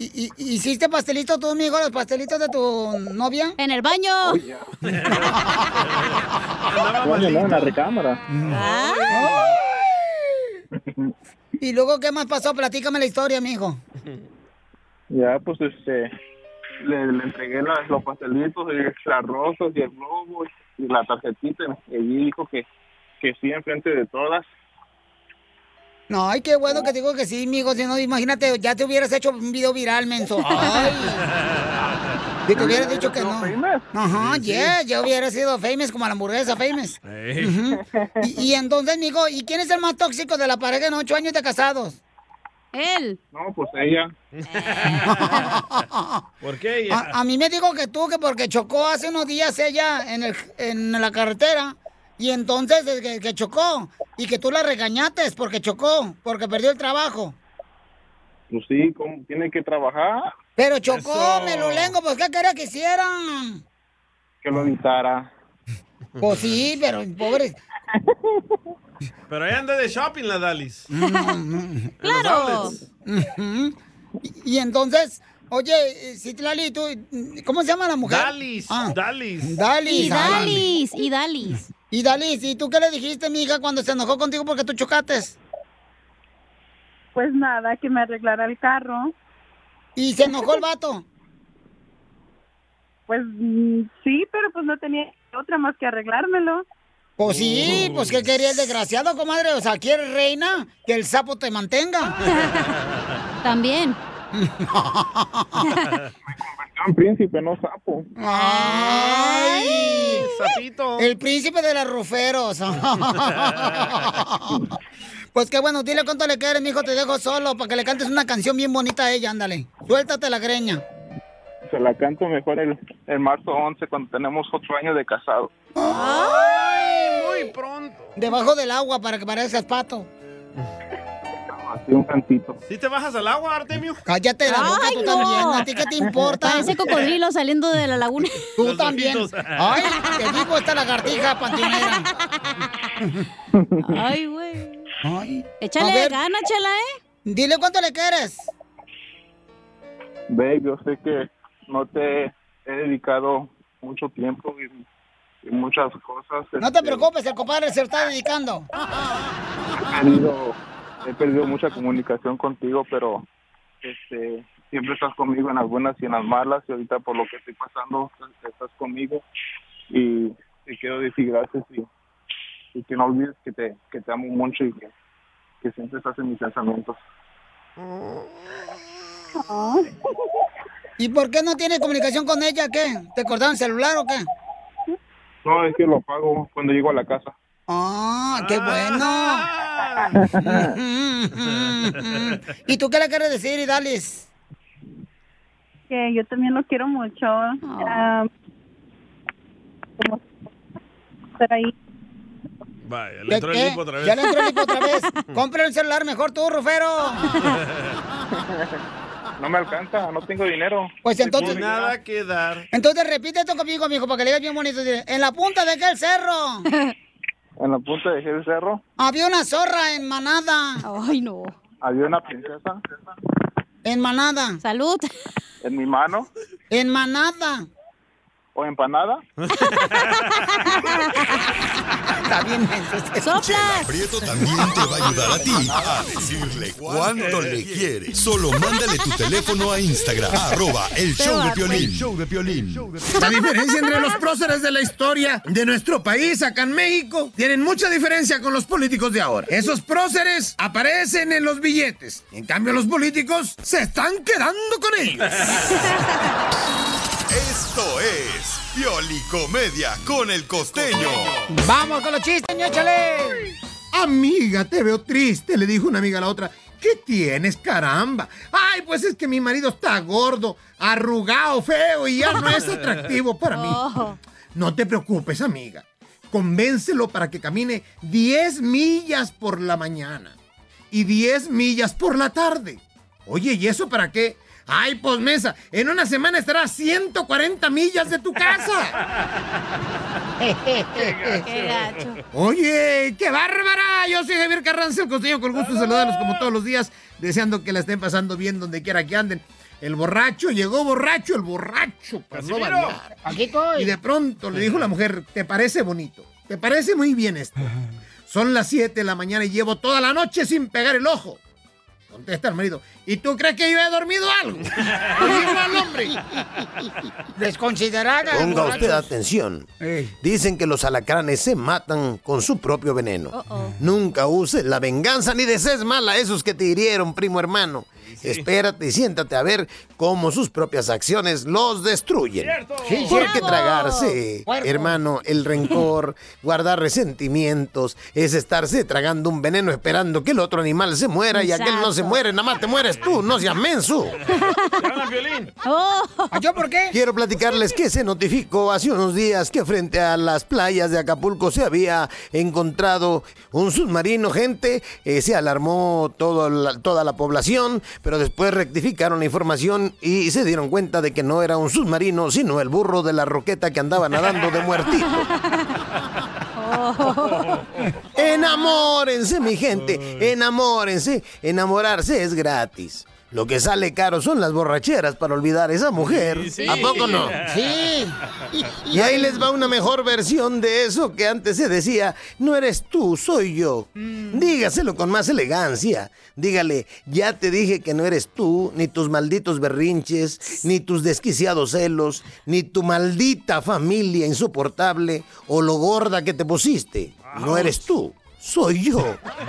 ¿Y, y- hiciste pastelito tú, amigo, los pastelitos de tu novia? En el baño. No, en la recámara. ¿Y luego qué más pasó? Platícame la historia, amigo. Ya, pues este, le, le entregué la- los pastelitos, y las rosas y el globo y la tarjetita y allí dijo que, que sí, enfrente de todas. No, ay, qué bueno que digo que sí, amigo. Si no, imagínate, ya te hubieras hecho un video viral, menso. Ay. Si te hubieras dicho que no. Ajá, yeah, ya hubiera sido famous como la hamburguesa famous. Ujú. y, y entonces, amigo, ¿y quién es el más tóxico de la pareja en ocho años de casados? Él. No, pues ella. ¿Por qué ella? A, a mí me dijo que tú, que porque chocó hace unos días ella en, el, en la carretera. Y entonces que, que chocó. Y que tú la regañaste porque chocó, porque perdió el trabajo. Pues sí, ¿cómo? tiene que trabajar, Pero chocó, me lo lengo, pues ¿qué quería que hicieran? que lo evitara. Pues sí, pero pobre. Pero ahí anda de shopping la Dalis. Claro. Ujú. y, y entonces, oye, eh, Citlali, tú, ¿cómo se llama la mujer? Dalis, Dalis. Dalis. Y ah. Dalis, y Dalis. Y Dalis, ¿y tú qué le dijiste, mi hija, cuando se enojó contigo porque tú chocates? Pues nada, que me arreglara el carro. ¿Y se enojó el vato? Pues mm, sí, pero pues no tenía otra más que arreglármelo. Pues sí, pues ¿qué quería el desgraciado, comadre? O sea, ¿quieres reina? Que el sapo te mantenga. También. Un príncipe, no sapo. ¡Ay! Sapito. El príncipe de los ruferos. Pues qué bueno, dile cuánto le quieres, mijo, te dejo solo para que le cantes una canción bien bonita a ella, ándale. Suéltate la greña. Se la canto mejor el, el marzo 11 cuando tenemos otro año de casado. ¡Ay! Muy pronto. Debajo del agua para que parezcas pato. Así un cantito. ¿Sí te bajas al agua, Artemio? Cállate la boca Ay, tú no. también. ¿A ti qué te importa? Parece cocodrilo saliendo de la laguna. Tú también. Ay, te digo esta lagartija pantinera. Ay, güey. Ay. Échale gana, chela, ¿eh? Dile cuánto le quieres. Babe, yo sé que no te he dedicado mucho tiempo y, y muchas cosas. No te este, preocupes, el compadre se está dedicando. He perdido, he perdido mucha comunicación contigo, pero este siempre estás conmigo en las buenas y en las malas y ahorita por lo que estoy pasando estás conmigo y te quiero decir gracias y, y que no olvides que te, que te amo mucho y que, que siempre estás en mis pensamientos. ¿Y por qué no tienes comunicación con ella? ¿Qué? ¿Te cortaron el celular o qué? No, es que lo apago cuando llego a la casa. Ah, qué bueno. ¿Y tú qué le quieres decir, Idalis? Que yo también lo quiero mucho. Estar ahí. Vaya, le ¿Qué, entró el lipo otra vez. Ya le entró el lipo otra vez. Compra un celular mejor tú, Rufero. No me alcanza, no tengo dinero. Pues entonces- Nada que dar. Entonces repite esto conmigo, amigo, para que le digas bien bonito. En la punta de aquel cerro En la punta de aquel cerro había una zorra en manada. Ay, no. había una princesa En manada. Salud. en mi mano En manada. O empanada. Está bien, Chela Prieto también te va a ayudar a ti a decirle cuánto le quiere. Solo mándale tu teléfono a Instagram, arroba el show de Piolín. Show de Piolín. La diferencia entre los próceres de la historia de nuestro país, acá en México, tienen mucha diferencia con los políticos de ahora. Esos próceres aparecen en los billetes. En cambio, los políticos se están quedando con ellos. Esto es Piolicomedia con el costeño. Vamos con los chistes, échale. Amiga, te veo triste, le dijo una amiga a la otra. ¿Qué tienes, caramba? Ay, pues es que mi marido está gordo, arrugado, feo y ya no es atractivo para mí. Oh. No te preocupes, amiga. Convéncelo para que camine 10 millas por la mañana. y 10 millas por la tarde. Oye, ¿y eso para qué? Ay, pues mesa, en una semana estará a 140 millas de tu casa. Qué gacho. Oye, qué bárbara. Yo soy Javier Carranza, el costeño, con gusto de saludarlos como todos los días, deseando que la estén pasando bien donde quiera que anden. El borracho, llegó borracho, el borracho, para no Casimiro, variar. aquí estoy. Y de pronto le dijo la mujer, ¿te parece bonito? ¿Te parece muy bien esto? Son las 7 de la mañana y llevo toda la noche sin pegar el ojo. Contesta el marido. ¿Y tú crees que yo he dormido algo? Al hombre. Desconsiderada. Ponga usted atención. Dicen que los alacranes se matan con su propio veneno. Nunca uses la venganza ni desees mal a esos que te hirieron, primo hermano. Espérate y siéntate a ver cómo sus propias acciones los destruyen. Sí, Porque tragarse, hermano, el rencor, guardar resentimientos, es estarse tragando un veneno esperando que el otro animal se muera y aquel no se muere, nada más te mueres tú, no seas menso. ¿Yo por qué? Quiero platicarles que se notificó hace unos días que frente a las playas de Acapulco se había encontrado un submarino, gente. eh, se alarmó todo la- toda la población, pero después rectificaron la información y se dieron cuenta de que no era un submarino, sino el burro de la roqueta que andaba nadando de muertito. Enamórense, mi gente, enamórense. Enamorarse es gratis. Lo que sale caro son las borracheras para olvidar a esa mujer. ¿A poco no? Sí. Y ahí les va una mejor versión de eso que antes se decía, no eres tú, soy yo. Dígaselo con más elegancia. Dígale, ya te dije que no eres tú, ni tus malditos berrinches, ni tus desquiciados celos, ni tu maldita familia insoportable o lo gorda que te pusiste. No eres tú, soy yo.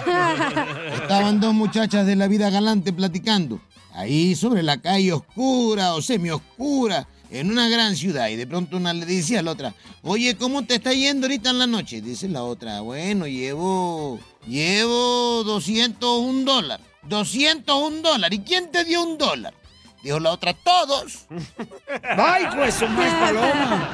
Estaban dos muchachas de la vida galante platicando. Ahí sobre la calle oscura o semioscura, en una gran ciudad. Y de pronto una le dice a la otra, oye, ¿cómo te está yendo ahorita en la noche? Dice la otra, bueno, llevo, llevo 201 dólares. 201 dólares. ¿Y quién te dio un dólar? Dijo la otra, todos. Ay, pues, su más paloma.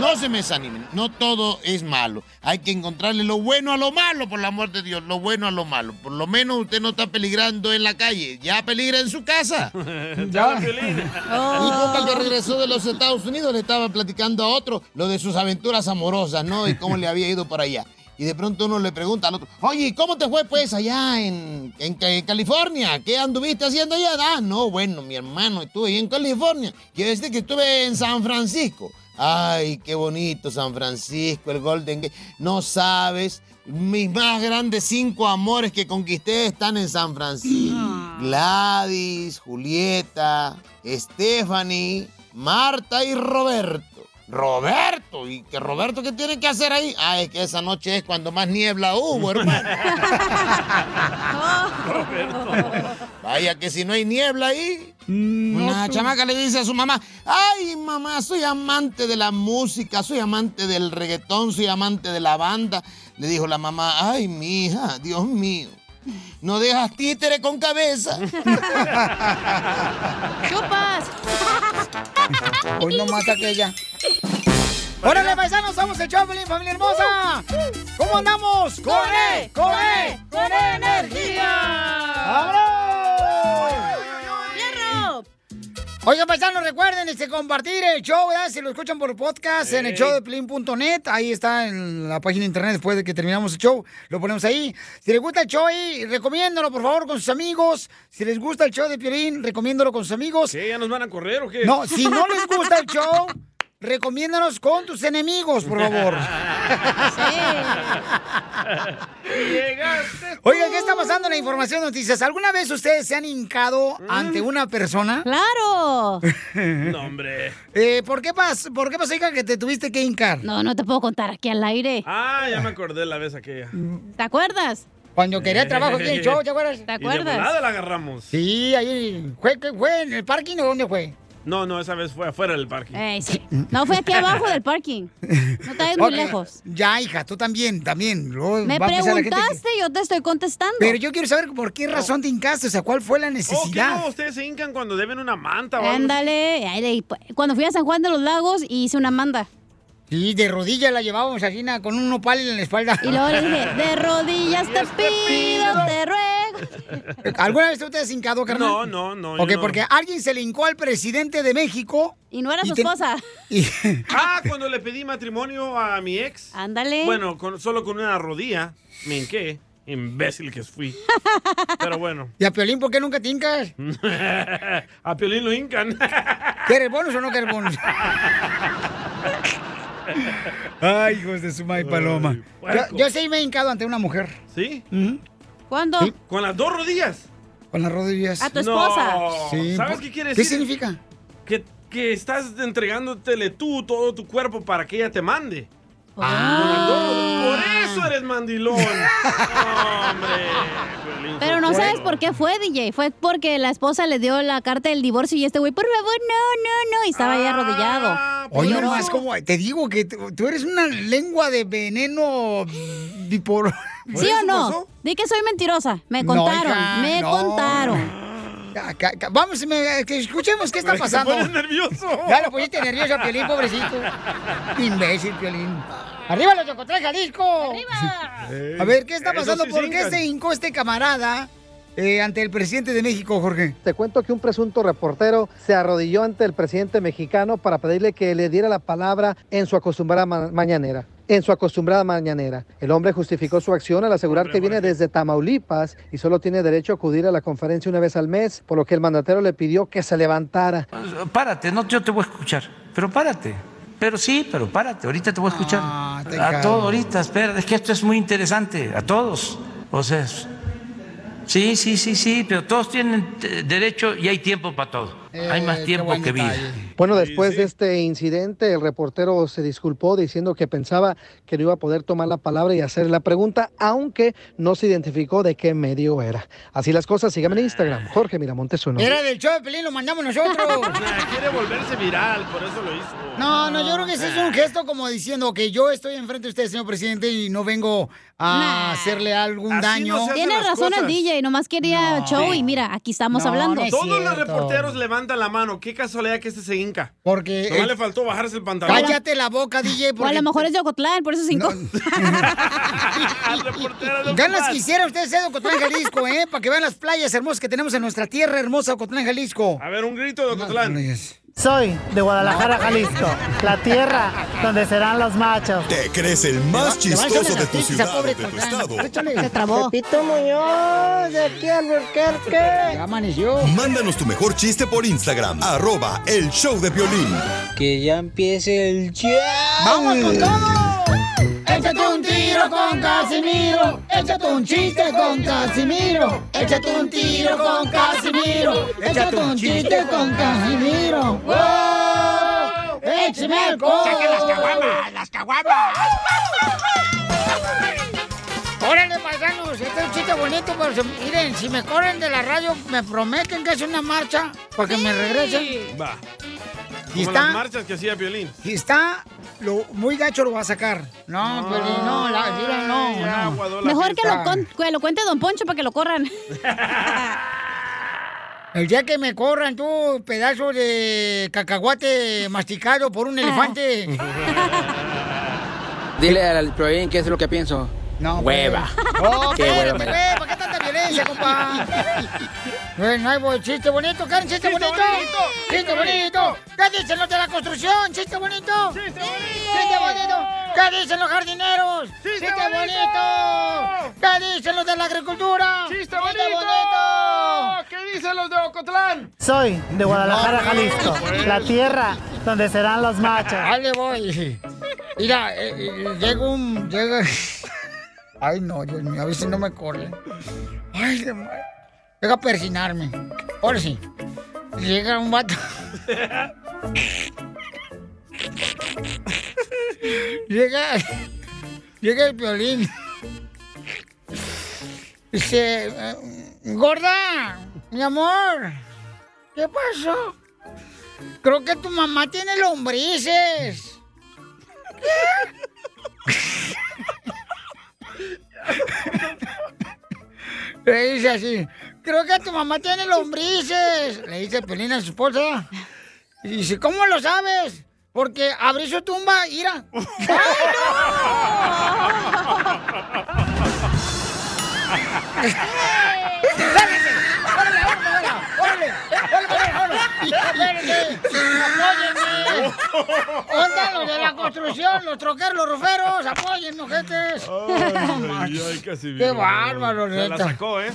No se me desanimen, no todo es malo. Hay que encontrarle lo bueno a lo malo, por el amor de Dios, lo bueno a lo malo. Por lo menos usted no está peligrando en la calle, ya peligra en su casa. Ya. Y compa que regresó de los Estados Unidos le estaba platicando a otro lo de sus aventuras amorosas, ¿no? Y cómo le había ido por allá. Y de pronto uno le pregunta al otro, oye, ¿cómo te fue pues allá en, en Ca- en California? ¿Qué anduviste haciendo allá? Ah, no, bueno, mi hermano, estuve ahí en California. Quiere decir que estuve en San Francisco. Ay, qué bonito San Francisco, el Golden Gate. No sabes, mis más grandes cinco amores que conquisté están en San Francisco. Gladys, Julieta, Stephanie, Marta y Roberto. Roberto, ¿y que Roberto qué tiene que hacer ahí? Ah, es que esa noche es cuando más niebla hubo, hermano. Vaya que si no hay niebla ahí. Una chamaca le dice a su mamá, ay mamá, soy amante de la música, soy amante del reggaetón, soy amante de la banda. Le dijo la mamá, ay mi hija, Dios mío, no dejas títere con cabeza. ¡Chupas! Hoy no mata aquella. ¡Órale, paisanos! ¡Somos el Choplin, familia hermosa! ¿Cómo andamos? ¡Con E! ¡Con E! ¡Con energía! ¡Vámonos! Oigan, paisanos, recuerden este, compartir el show, ¿verdad? Si lo escuchan por podcast en el show de Plin.net, ahí está en la página de internet después de que terminamos el show, lo ponemos ahí. Si les gusta el show ahí, recomiéndalo por favor con sus amigos. Si les gusta el show de Piolín, recomiéndalo con sus amigos. ¿Qué? ¿Ya nos van a correr o qué? No, si no les gusta el show, recomiéndanos con tus enemigos, por favor. Llegaste. Oiga, ¿qué está pasando en la información de noticias? ¿Alguna vez ustedes se han hincado ante una persona? ¡Claro! No, hombre. Eh, ¿por, qué pas, ¿Por qué pasó, hija, que te tuviste que hincar? No, no te puedo contar aquí al aire. Ah, ya me acordé la vez aquella. ¿Te acuerdas? Cuando quería trabajo aquí en el show, ¿te acuerdas? ¿Te Y de acuerdas? la agarramos. Sí, ahí. ¿Fue, fue en el parking o dónde fue? No, no, esa vez fue afuera del sí. No, fue aquí abajo del parking. No te vayas muy lejos. Ya, hija, tú también, también. Luego Me gente que- preguntaste, yo te estoy contestando. Pero yo quiero saber por qué razón te hincaste, o sea, ¿cuál fue la Oh, ¿qué necesidad? no? Ustedes se hincan cuando deben una manta o. Ándale. de- Cuando fui a San Juan de los Lagos hice una manda. Sí, de rodillas la llevábamos así, con un nopal en la espalda. Y luego le dije, de rodillas te pido, te ruego, ¿Alguna vez usted has hincado, carnal? No, no, no, Ok, no. porque alguien se le hincó al presidente de México. Y no era su te- esposa. y- Ah, cuando le pedí matrimonio a mi ex. Ándale. Bueno, con- solo con una rodilla. Me hinqué. Imbécil que fui. Pero bueno. ¿Y a Piolín por qué nunca te hincas? a Piolín lo hincan. ¿Quieres bonus o no quieres bonus? Ay, hijos de su may paloma. Yo sí me he hincado ante una mujer. ¿Sí? ¿Cuándo? ¿Con las dos rodillas? Con las rodillas. ¿A tu esposa? No. Sí, ¿Sabes por- qué quiere ¿Qué decir? significa? Que, que estás entregándotele tú todo tu cuerpo para que ella te mande. Ah. Por eso eres mandilón. Hombre. Pero no sabes por qué fue, DJ. Fue porque la esposa le dio la carta del divorcio y este güey, por favor, no, no, no. Y estaba ahí arrodillado. Hoy Lloró. nomás como te digo que tú eres una lengua de veneno bipor. ¿Sí o no? Di que soy mentirosa. Me No, contaron, hija, me no. contaron. Vamos, me- que escuchemos qué está pasando. pones nervioso. Ya lo pusiste nervioso a Piolín, pobrecito. Imbécil, Piolín. ¡Arriba los de Ocotlán, Jalisco! A ver, ¿qué está pasando? sí ¿Por qué se hincó este camarada eh, ante el presidente de México, Jorge? Te cuento que un presunto reportero se arrodilló ante el presidente mexicano para pedirle que le diera la palabra en su acostumbrada ma- mañanera. En su acostumbrada mañanera. El hombre justificó su acción al asegurar que viene desde Tamaulipas y solo tiene derecho a acudir a la conferencia una vez al mes, por lo que el mandatero le pidió que se levantara. Párate, no, yo te voy a escuchar. Pero párate. Pero sí, pero párate. Ahorita te voy a escuchar. te a todo, ahorita, espera. Es que esto es muy interesante. A todos. O sea, sí, sí, sí, sí. Pero todos tienen eh, derecho y hay tiempo para todo. Hay más tiempo que vida. Bueno, después de este incidente, el reportero se disculpó diciendo que pensaba que no iba a poder tomar la palabra y hacer la pregunta, aunque no se identificó de qué medio era. Así las cosas, síganme en Instagram, Jorge Miramontes uno. Era del show de Pelín, lo mandamos nosotros. Nah, quiere volverse viral, por eso lo hizo. No, no, yo creo que ese es un gesto como diciendo que yo estoy enfrente de usted, señor presidente, y no vengo a hacerle algún daño. Tiene razón el DJ, nomás quería show y mira, aquí estamos No, hablando. es Todos los reporteros levantan la mano. Qué casualidad que este se hinca. Porque. Nomás eh, le faltó bajarse el pantalón. Cállate la boca, DJ. O a porque- lo mejor es de Ocotlán, por eso cinco. Ganas quisiera usted ser de Ocotlán, Jalisco, ¿eh? Para que vean las playas hermosas que tenemos en nuestra tierra hermosa, Ocotlán, Jalisco. A ver, un grito de Ocotlán. Soy de Guadalajara, Jalisco, la tierra donde serán los machos. Te crees el más chistoso de tu ciudad o de tu estado. Se trabó. Pepito Muñoz, de aquí al Burquerque. Ya amaneció. Mándanos tu mejor chiste por Instagram, arroba el show de violín. Que ya empiece el show. ¡Vamos con todo! Échate un tiro con Casimiro. Échate un chiste con Casimiro. Échate un tiro con Casimiro. Échate un chiste con Casimiro. ¡Wow! ¡Échame alcohol! ¡Saca las caguamas, ¡Las caguamas! Órale, paisanos, este es un chiste bonito, pero se- miren, si me corren de la radio, me prometen que es una marcha para que me regresen. Va. Y Como está- las marchas que hacía Piolín. Si está lo, muy gacho, lo va a sacar. No, Piolín, no, la, mira, no, no. Mejor que lo, con- que lo cuente Don Poncho para que lo corran. El día que me corran, tú, pedazo de cacahuate masticado por un elefante. Dile al Proin qué es lo que pienso. No, Hueva. Oh, Qué hueva espérate, me da. güey, ¿para qué tanta violencia, compa? Bueno, ahí voy, chiste bonito, Karen, chiste, bonito. Chiste bonito. ¿Qué dicen los de la construcción? Chiste bonito. Chiste bonito. ¿Qué dicen los jardineros? Chiste, bonito. ¿Qué dicen los de la agricultura? ¡Chiste bonito! ¿Qué dicen los de Ocotlán? Soy de Guadalajara, Jalisco, la tierra donde serán los machos. Ahí le voy. Mira, eh, eh, llega un. Llega. Ay, no, Dios mío, a veces no me corre. Ay, de madre. Llega a persinarme. Ahora sí. Llega un vato. llega. Llega el violín. Dice. eh, Gorda, mi amor. ¿Qué pasó? Creo que tu mamá tiene lombrices. Le dice así, creo que tu mamá tiene lombrices. Le dice Pelín a su esposa. Y dice, ¿cómo lo sabes? Porque abrí su tumba, ira. Espérense, apóyenme. Onda los de la construcción, los troqueros, los ruferos, apóyenme, ojetes. Ay, ay, Casimiro. Qué bárbaro, Se la neta. sacó, ¿eh?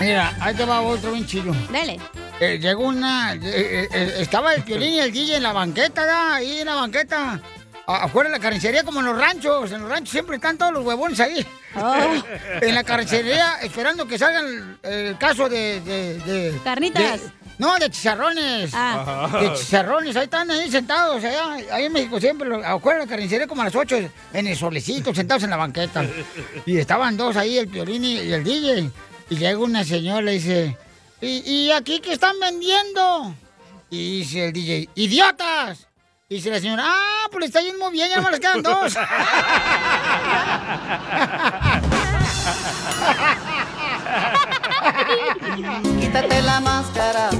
Mira, ahí te va otro bien chido. Dale. Eh, llegó una. eh, eh, estaba el violín y el DJ en la banqueta, ¿da? Ahí en la banqueta. Afuera de la carnicería, como en los ranchos. En los ranchos siempre están todos los huevones ahí. en la carnicería, esperando que salgan el, el caso de. de- de- Carnitas. de- no, de chicharrones. Ah. De chicharrones. Ahí están ahí sentados, allá. Ahí en México siempre, de la carnicería, como a las 8, en el solecito, sentados en la banqueta. Y estaban dos ahí, el violín y el DJ. Y llega una señora y le dice, ¿y, y aquí qué están vendiendo? Y dice el DJ, ¡idiotas! Y dice la señora, ¡ah, pues está yendo muy bien, ya no les quedan dos! Quítate la máscara.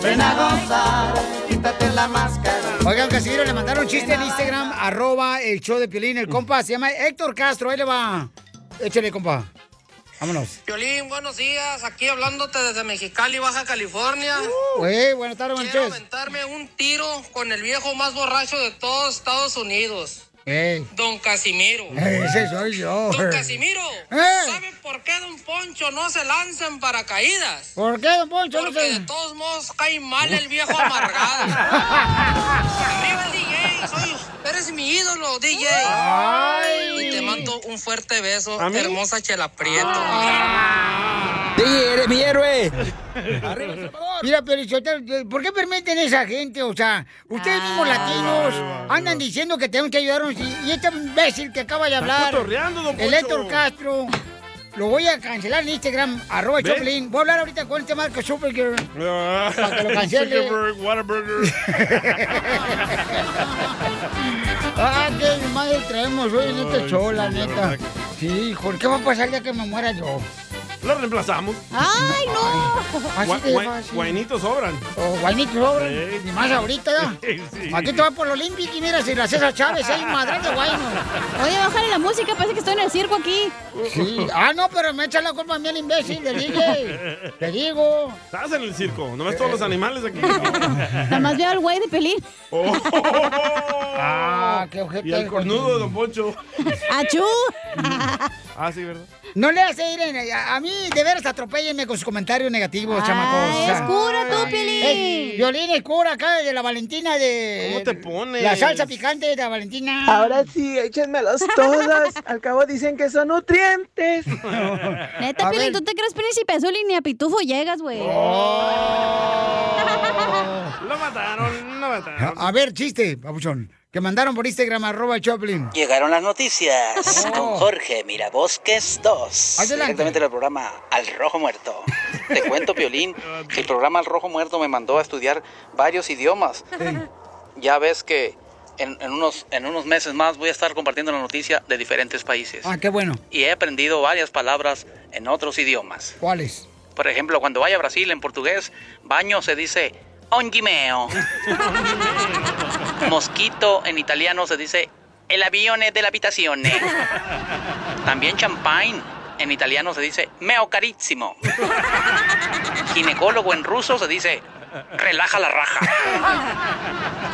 Ven a gozar. Quítate la máscara. Oigan, Casimiro, le mandaron un chiste en Instagram, arroba el show de Piolín. El compa se llama Héctor Castro, ahí le va. Échale, compa. Vámonos. Violín, buenos días. Aquí hablándote desde Mexicali, Baja California. Güey, buenas tardes, Quiero aventarme un tiro con el viejo más borracho de todos Estados Unidos, Don Casimiro. ese soy yo. Don Casimiro, Eh. ¿sabe por qué Don Poncho no se lanza en paracaídas? ¿Por qué, don Poncho? No Porque de todos modos cae mal el viejo amargado. Arriba el DJ, soy, eres mi ídolo, DJ. Ay. Y te mando un fuerte beso, hermosa Chela Prieto. DJ, eres mi héroe. Mira, pero ¿por qué permiten esa gente? O sea, ustedes mismos latinos andan diciendo que tenemos que ayudarnos y, y este imbécil que acaba de hablar, don el. Héctor Castro, lo voy a cancelar en Instagram, arroba. Choplin. Voy a hablar ahorita con este Marco Supergirl. Ah, Para que lo cancele. Zuckerberg, Whataburger. Ah, qué madre traemos hoy en este show, la sí, neta. Sí, hijo, ¿qué va a pasar ya que me muera yo? Lo reemplazamos. ¡Ay, no! Guainitos sobran. O guainitos sobran. Sí. Ni más ahorita, ¿ya? Sí. Aquí te va por el Olympic y mira, si la César Chávez, hay madre de guayno. Oye, bájale la música, parece que estoy en el circo aquí. Sí. Ah, no, pero me echa la culpa a mí el imbécil del DJ. Te digo. Estás en el circo. ¿No ves todos los animales aquí? Nada más veo al güey de pelín. Ah, qué ojete. Y el cornudo de Don Poncho. ¡Achú! Ah, sí, ¿verdad? No le hace ir en- a, a mí, de veras, atropéllenme con sus comentarios negativos, Ay, chamacos. Es cura tú, Piolín. es- Violín es cura acá de la Valentina de... ¿Cómo te pones? La salsa picante de la Valentina. Ahora sí, échenmelos todos. Al cabo dicen que son nutrientes. Neta, A Piolín, ver. tú te crees príncipe azul y ni a pitufo llegas, güey. Lo mataron, lo mataron. A ver, chiste, papuchón. Que mandaron por Instagram, arroba Choplin. Llegaron las noticias Oh. con Jorge Mirabosques 2. Adelante. Directamente del programa Al Rojo Muerto. Te cuento, Piolín, que el programa Al Rojo Muerto me mandó a estudiar varios idiomas. Ya ves que en, en unos, en unos meses más voy a estar compartiendo la noticia de diferentes países. Ah, qué bueno. Y he aprendido varias palabras en otros idiomas. ¿Cuáles? Por ejemplo, cuando vaya a Brasil en portugués, baño se dice ongimeo. Mosquito en italiano se dice el avione de la habitazione. También champagne en italiano se dice meo carissimo. Ginecólogo en ruso se dice relaja la raja.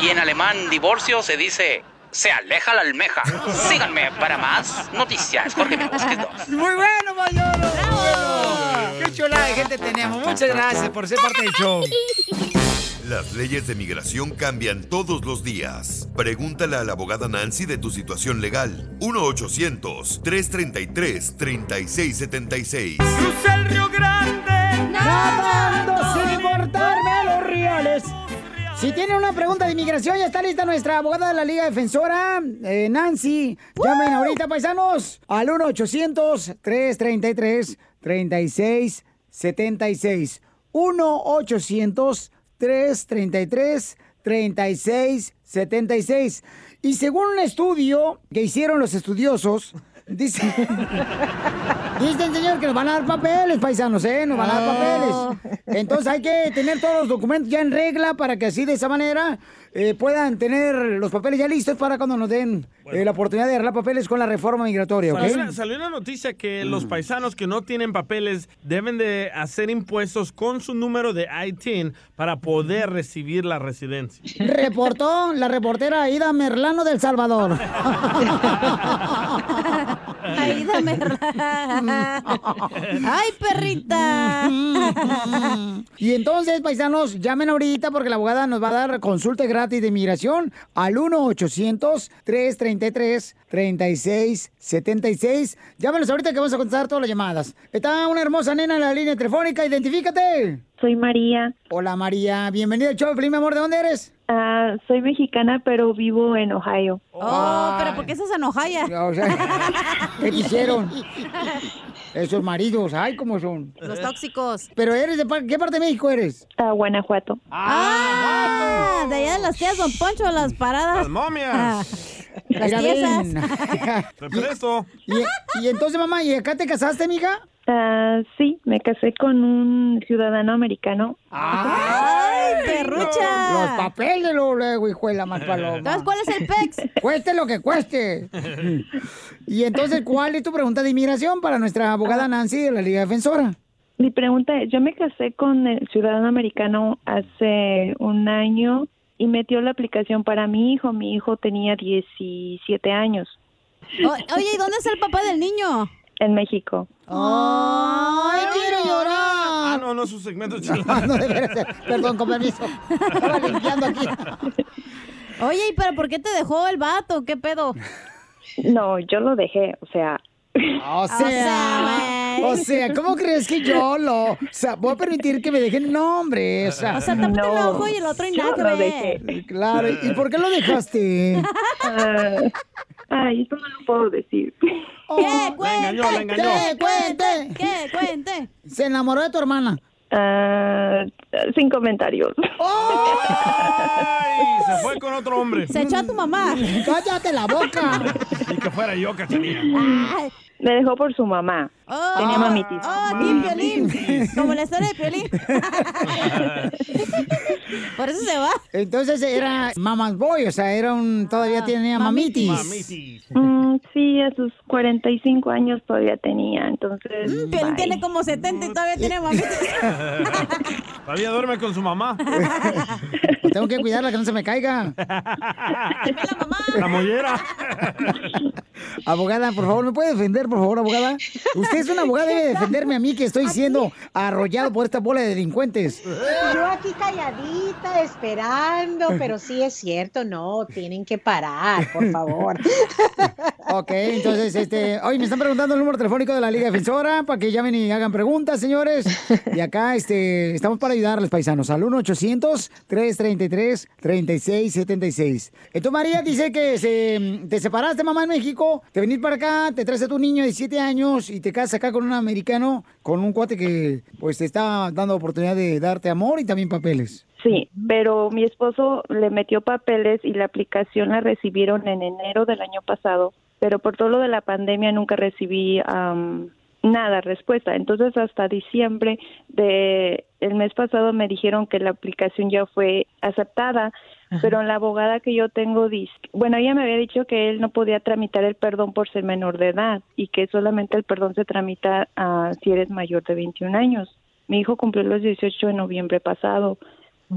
Y en alemán divorcio se dice se aleja la almeja. Síganme para más noticias. Jorge 2. Muy bueno, Mayoro. Bueno. Qué chulada de gente tenemos. Muchas gracias por ser parte del show. Las leyes de migración cambian todos los días. Pregúntale a la abogada Nancy de tu situación legal. 1-800-333-3676. Cruza el Río Grande. Nadando sin importarme los reales. Si tienen una pregunta de inmigración, ya está lista nuestra abogada de la Liga Defensora, eh, Nancy. Llamen ahorita, paisanos, al 1-800-333-3676. 1-800-333-3676. Y según un estudio que hicieron los estudiosos, dice... Dicen, señor, que nos van a dar papeles, paisanos, ¿eh? Nos van a dar Oh. papeles. Entonces hay que tener todos los documentos ya en regla para que así de esa manera eh, puedan tener los papeles ya listos para cuando nos den eh, la oportunidad de arreglar papeles con la reforma migratoria, ¿ok? Salió una, salió una noticia que los paisanos que no tienen papeles deben de hacer impuestos con su número de ITIN para poder recibir la residencia. Reportó la reportera Aida Merlano del Salvador. Aida Merlano. Ay, perrita. Y entonces, paisanos, llamen ahorita porque la abogada nos va a dar consulta gratis de inmigración al 1-800-333-3676. Llámenos ahorita que vamos a contestar todas las llamadas. Está una hermosa nena en la línea telefónica, identifícate. Soy María. Hola María, bienvenida al show, mi amor, ¿de dónde eres? Ah, soy mexicana, pero vivo en Ohio. Oh, pero ¿por qué estás enojada? O sea, ¿Qué te hicieron? Esos maridos, ay, cómo son. Los tóxicos. Pero eres de par- qué parte de México eres? Ah, Guanajuato. Ah, de allá de las tías Don Poncho, las paradas. Las momias. Las ven. Te presto. Y, y entonces, mamá, ¿y acá te casaste, amiga? Ah, sí, me casé con un ciudadano americano. ¡Ay, perrucha! Los papeles, luego, luego, hijuela más paloma. Entonces, ¿cuál es el PEX? Cueste lo que cueste. Y entonces, ¿cuál es tu pregunta de inmigración para nuestra abogada Nancy de la Liga Defensora? Mi pregunta es, yo me casé con el ciudadano americano hace un año y metió la aplicación para mi hijo. Mi hijo tenía 17 años O- oye, ¿y dónde está el papá del niño? en México. ¡Ay, quiero Ah, llorar! no, no, su segmento Ah, no, veras, Perdón, con permiso. Estaba limpiando aquí. Oye, ¿y pero por qué te dejó el vato? ¿Qué pedo? No, yo lo dejé, o sea, O sea, o sea, ¿cómo crees que yo lo... O sea, voy a permitir que me dejen nombre, o sea... O sea, tápate el No, ojo y el otro y yo nada dejé. Claro, ¿y por qué lo dejaste? ah, ay, esto no lo puedo decir. ¿Qué? La engañó, la engañó. ¿Qué? Cuente. ¿Qué? Cuente. Se enamoró de tu hermana. Ah, sin comentarios. Ay, se fue con otro hombre. Se echó a tu mamá. Cállate la boca. Y que fuera yo, Cachanilla. Me dejó por su mamá. Oh, Tenía mamitis. Oh, Team Piolín. Como la historia de Piolín. Por eso se va. Entonces era Mama's Boy, o sea, era un... Todavía tenía mamitis. Mamitis. Mm, sí, a sus 45 años todavía tenía, entonces... Mm, Piolín tiene como 70 y todavía tiene mamitas. Todavía duerme con su mamá. Pues tengo que cuidarla que no se me caiga. La mollera. Abogada, por favor, ¿me puede defender, por favor, abogada? Usted es una abogada, debe defenderme a mí que estoy siendo arrollado por esta bola de delincuentes. Yo aquí calladita, esperando, pero sí es cierto, no, tienen que parar, por favor. Ok, entonces, este, hoy me están preguntando el número telefónico de la Liga Defensora para que llamen y hagan preguntas, señores. Y acá, este, estamos para ayudarles, paisanos, al 1-800-333-3676. Entonces, María dice que se, te separaste, mamá, en México, te venís para acá, te traes a tu niño de 7 años y te casas acá con un americano, con un cuate que, pues, te está dando oportunidad de darte amor y también papeles. Sí, pero mi esposo le metió papeles y la aplicación la recibieron en enero del año pasado, pero por todo lo de la pandemia nunca recibí am, nada, respuesta. Entonces hasta diciembre de el mes pasado me dijeron que la aplicación ya fue aceptada, pero la abogada que yo tengo dice, bueno, ella me había dicho que él no podía tramitar el perdón por ser menor de edad y que solamente el perdón se tramita ah, si eres mayor de 21 años. Mi hijo cumplió los 18 de noviembre pasado,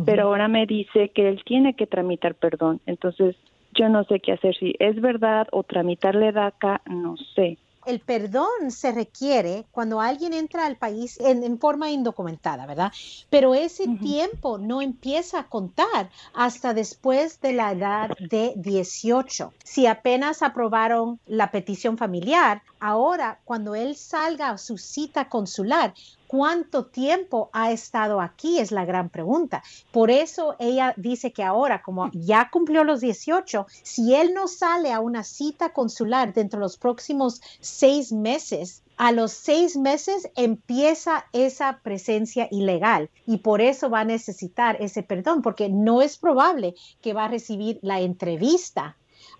pero ahora me dice que él tiene que tramitar perdón. Entonces, yo no sé qué hacer, si es verdad o tramitarle DACA, no sé. El perdón se requiere cuando alguien entra al país en, en forma indocumentada, ¿verdad? Pero ese tiempo no empieza a contar hasta después de la edad de 18. Si apenas aprobaron la petición familiar, ahora cuando él salga a su cita consular, ¿Cuánto tiempo ha estado aquí? Es la gran pregunta. Por eso ella dice que ahora, como ya cumplió los 18, si él no sale a una cita consular dentro de los próximos seis meses, a los seis meses empieza esa presencia ilegal y por eso va a necesitar ese perdón, porque no es probable que va a recibir la entrevista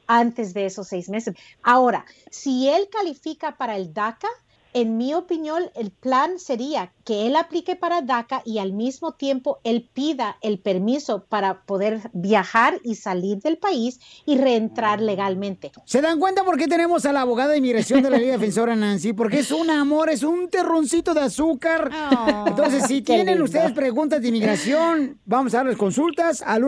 antes de esos seis meses. Ahora, si él califica para el DACA, en mi opinión, el plan sería que él aplique para DACA y al mismo tiempo él pida el permiso para poder viajar y salir del país y reentrar legalmente. ¿Se dan cuenta por qué tenemos a la abogada de inmigración de la Liga Defensora Nancy? Porque es un amor, es un terroncito de azúcar. Entonces, si tienen ustedes preguntas de inmigración, vamos a darles consultas al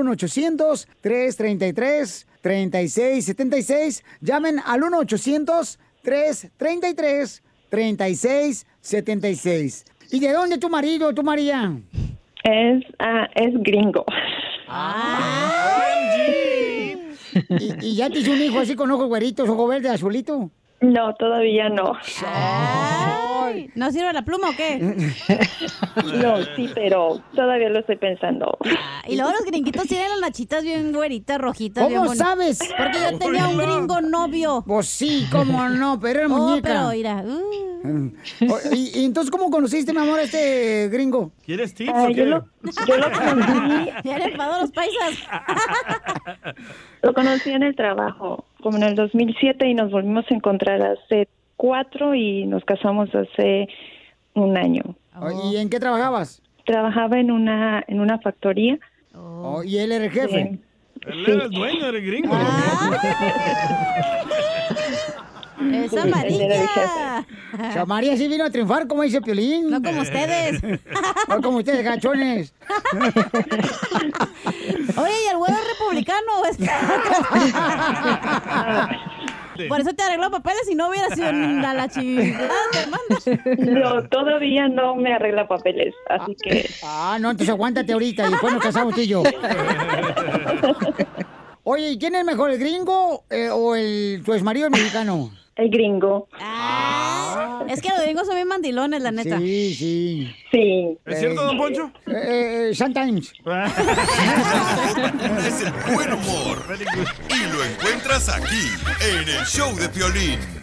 1-800-333-3676. Llamen al 1-800-333-3676. ¿Y de dónde tu marido, tu María? Es, ah, es gringo. ¿Y, y ya te hizo un hijo así con ojos güeritos, ojo verde, azulito? No, todavía no. Ay, ¿No sirve la pluma o qué? No, sí, pero todavía lo estoy pensando. Y luego los gringuitos tienen las nachitas bien güeritas, rojitas. ¿Cómo bien sabes? Porque yo tenía un gringo novio. Pues sí, cómo no, pero era Oh, muñeca. pero mira, uh. O- y, y entonces cómo conociste, mi amor, a este gringo? ¿Quieres tips Ah, o yo qué? lo- yo lo conocí. Ya los paisas. Lo conocí en el trabajo, como en el 2007, y nos volvimos a encontrar hace cuatro y nos casamos hace un año. ¿Y en qué trabajabas? Trabajaba en una en una factoría. Oh, ¿Y él era el jefe? Él era el dueño, era el gringo. Es Sea, María sí vino a triunfar, como dice Piolín. No como ustedes. No como ustedes, gachones. Oye, ¿y el es republicano Por eso te arregló papeles y no hubiera sido a la. No, todavía no me arregla papeles, así que Ah, no, entonces aguántate ahorita y después nos casamos tú y yo. Oye, ¿y quién es mejor, el gringo eh, o el tu exmarido el mexicano? El gringo. Ah, es que los gringos son bien mandilones, la neta. Sí, sí. Sí. ¿Es cierto, don Poncho? Eh, eh, sometimes. Es el buen humor. Y lo encuentras aquí, en el show de Piolín.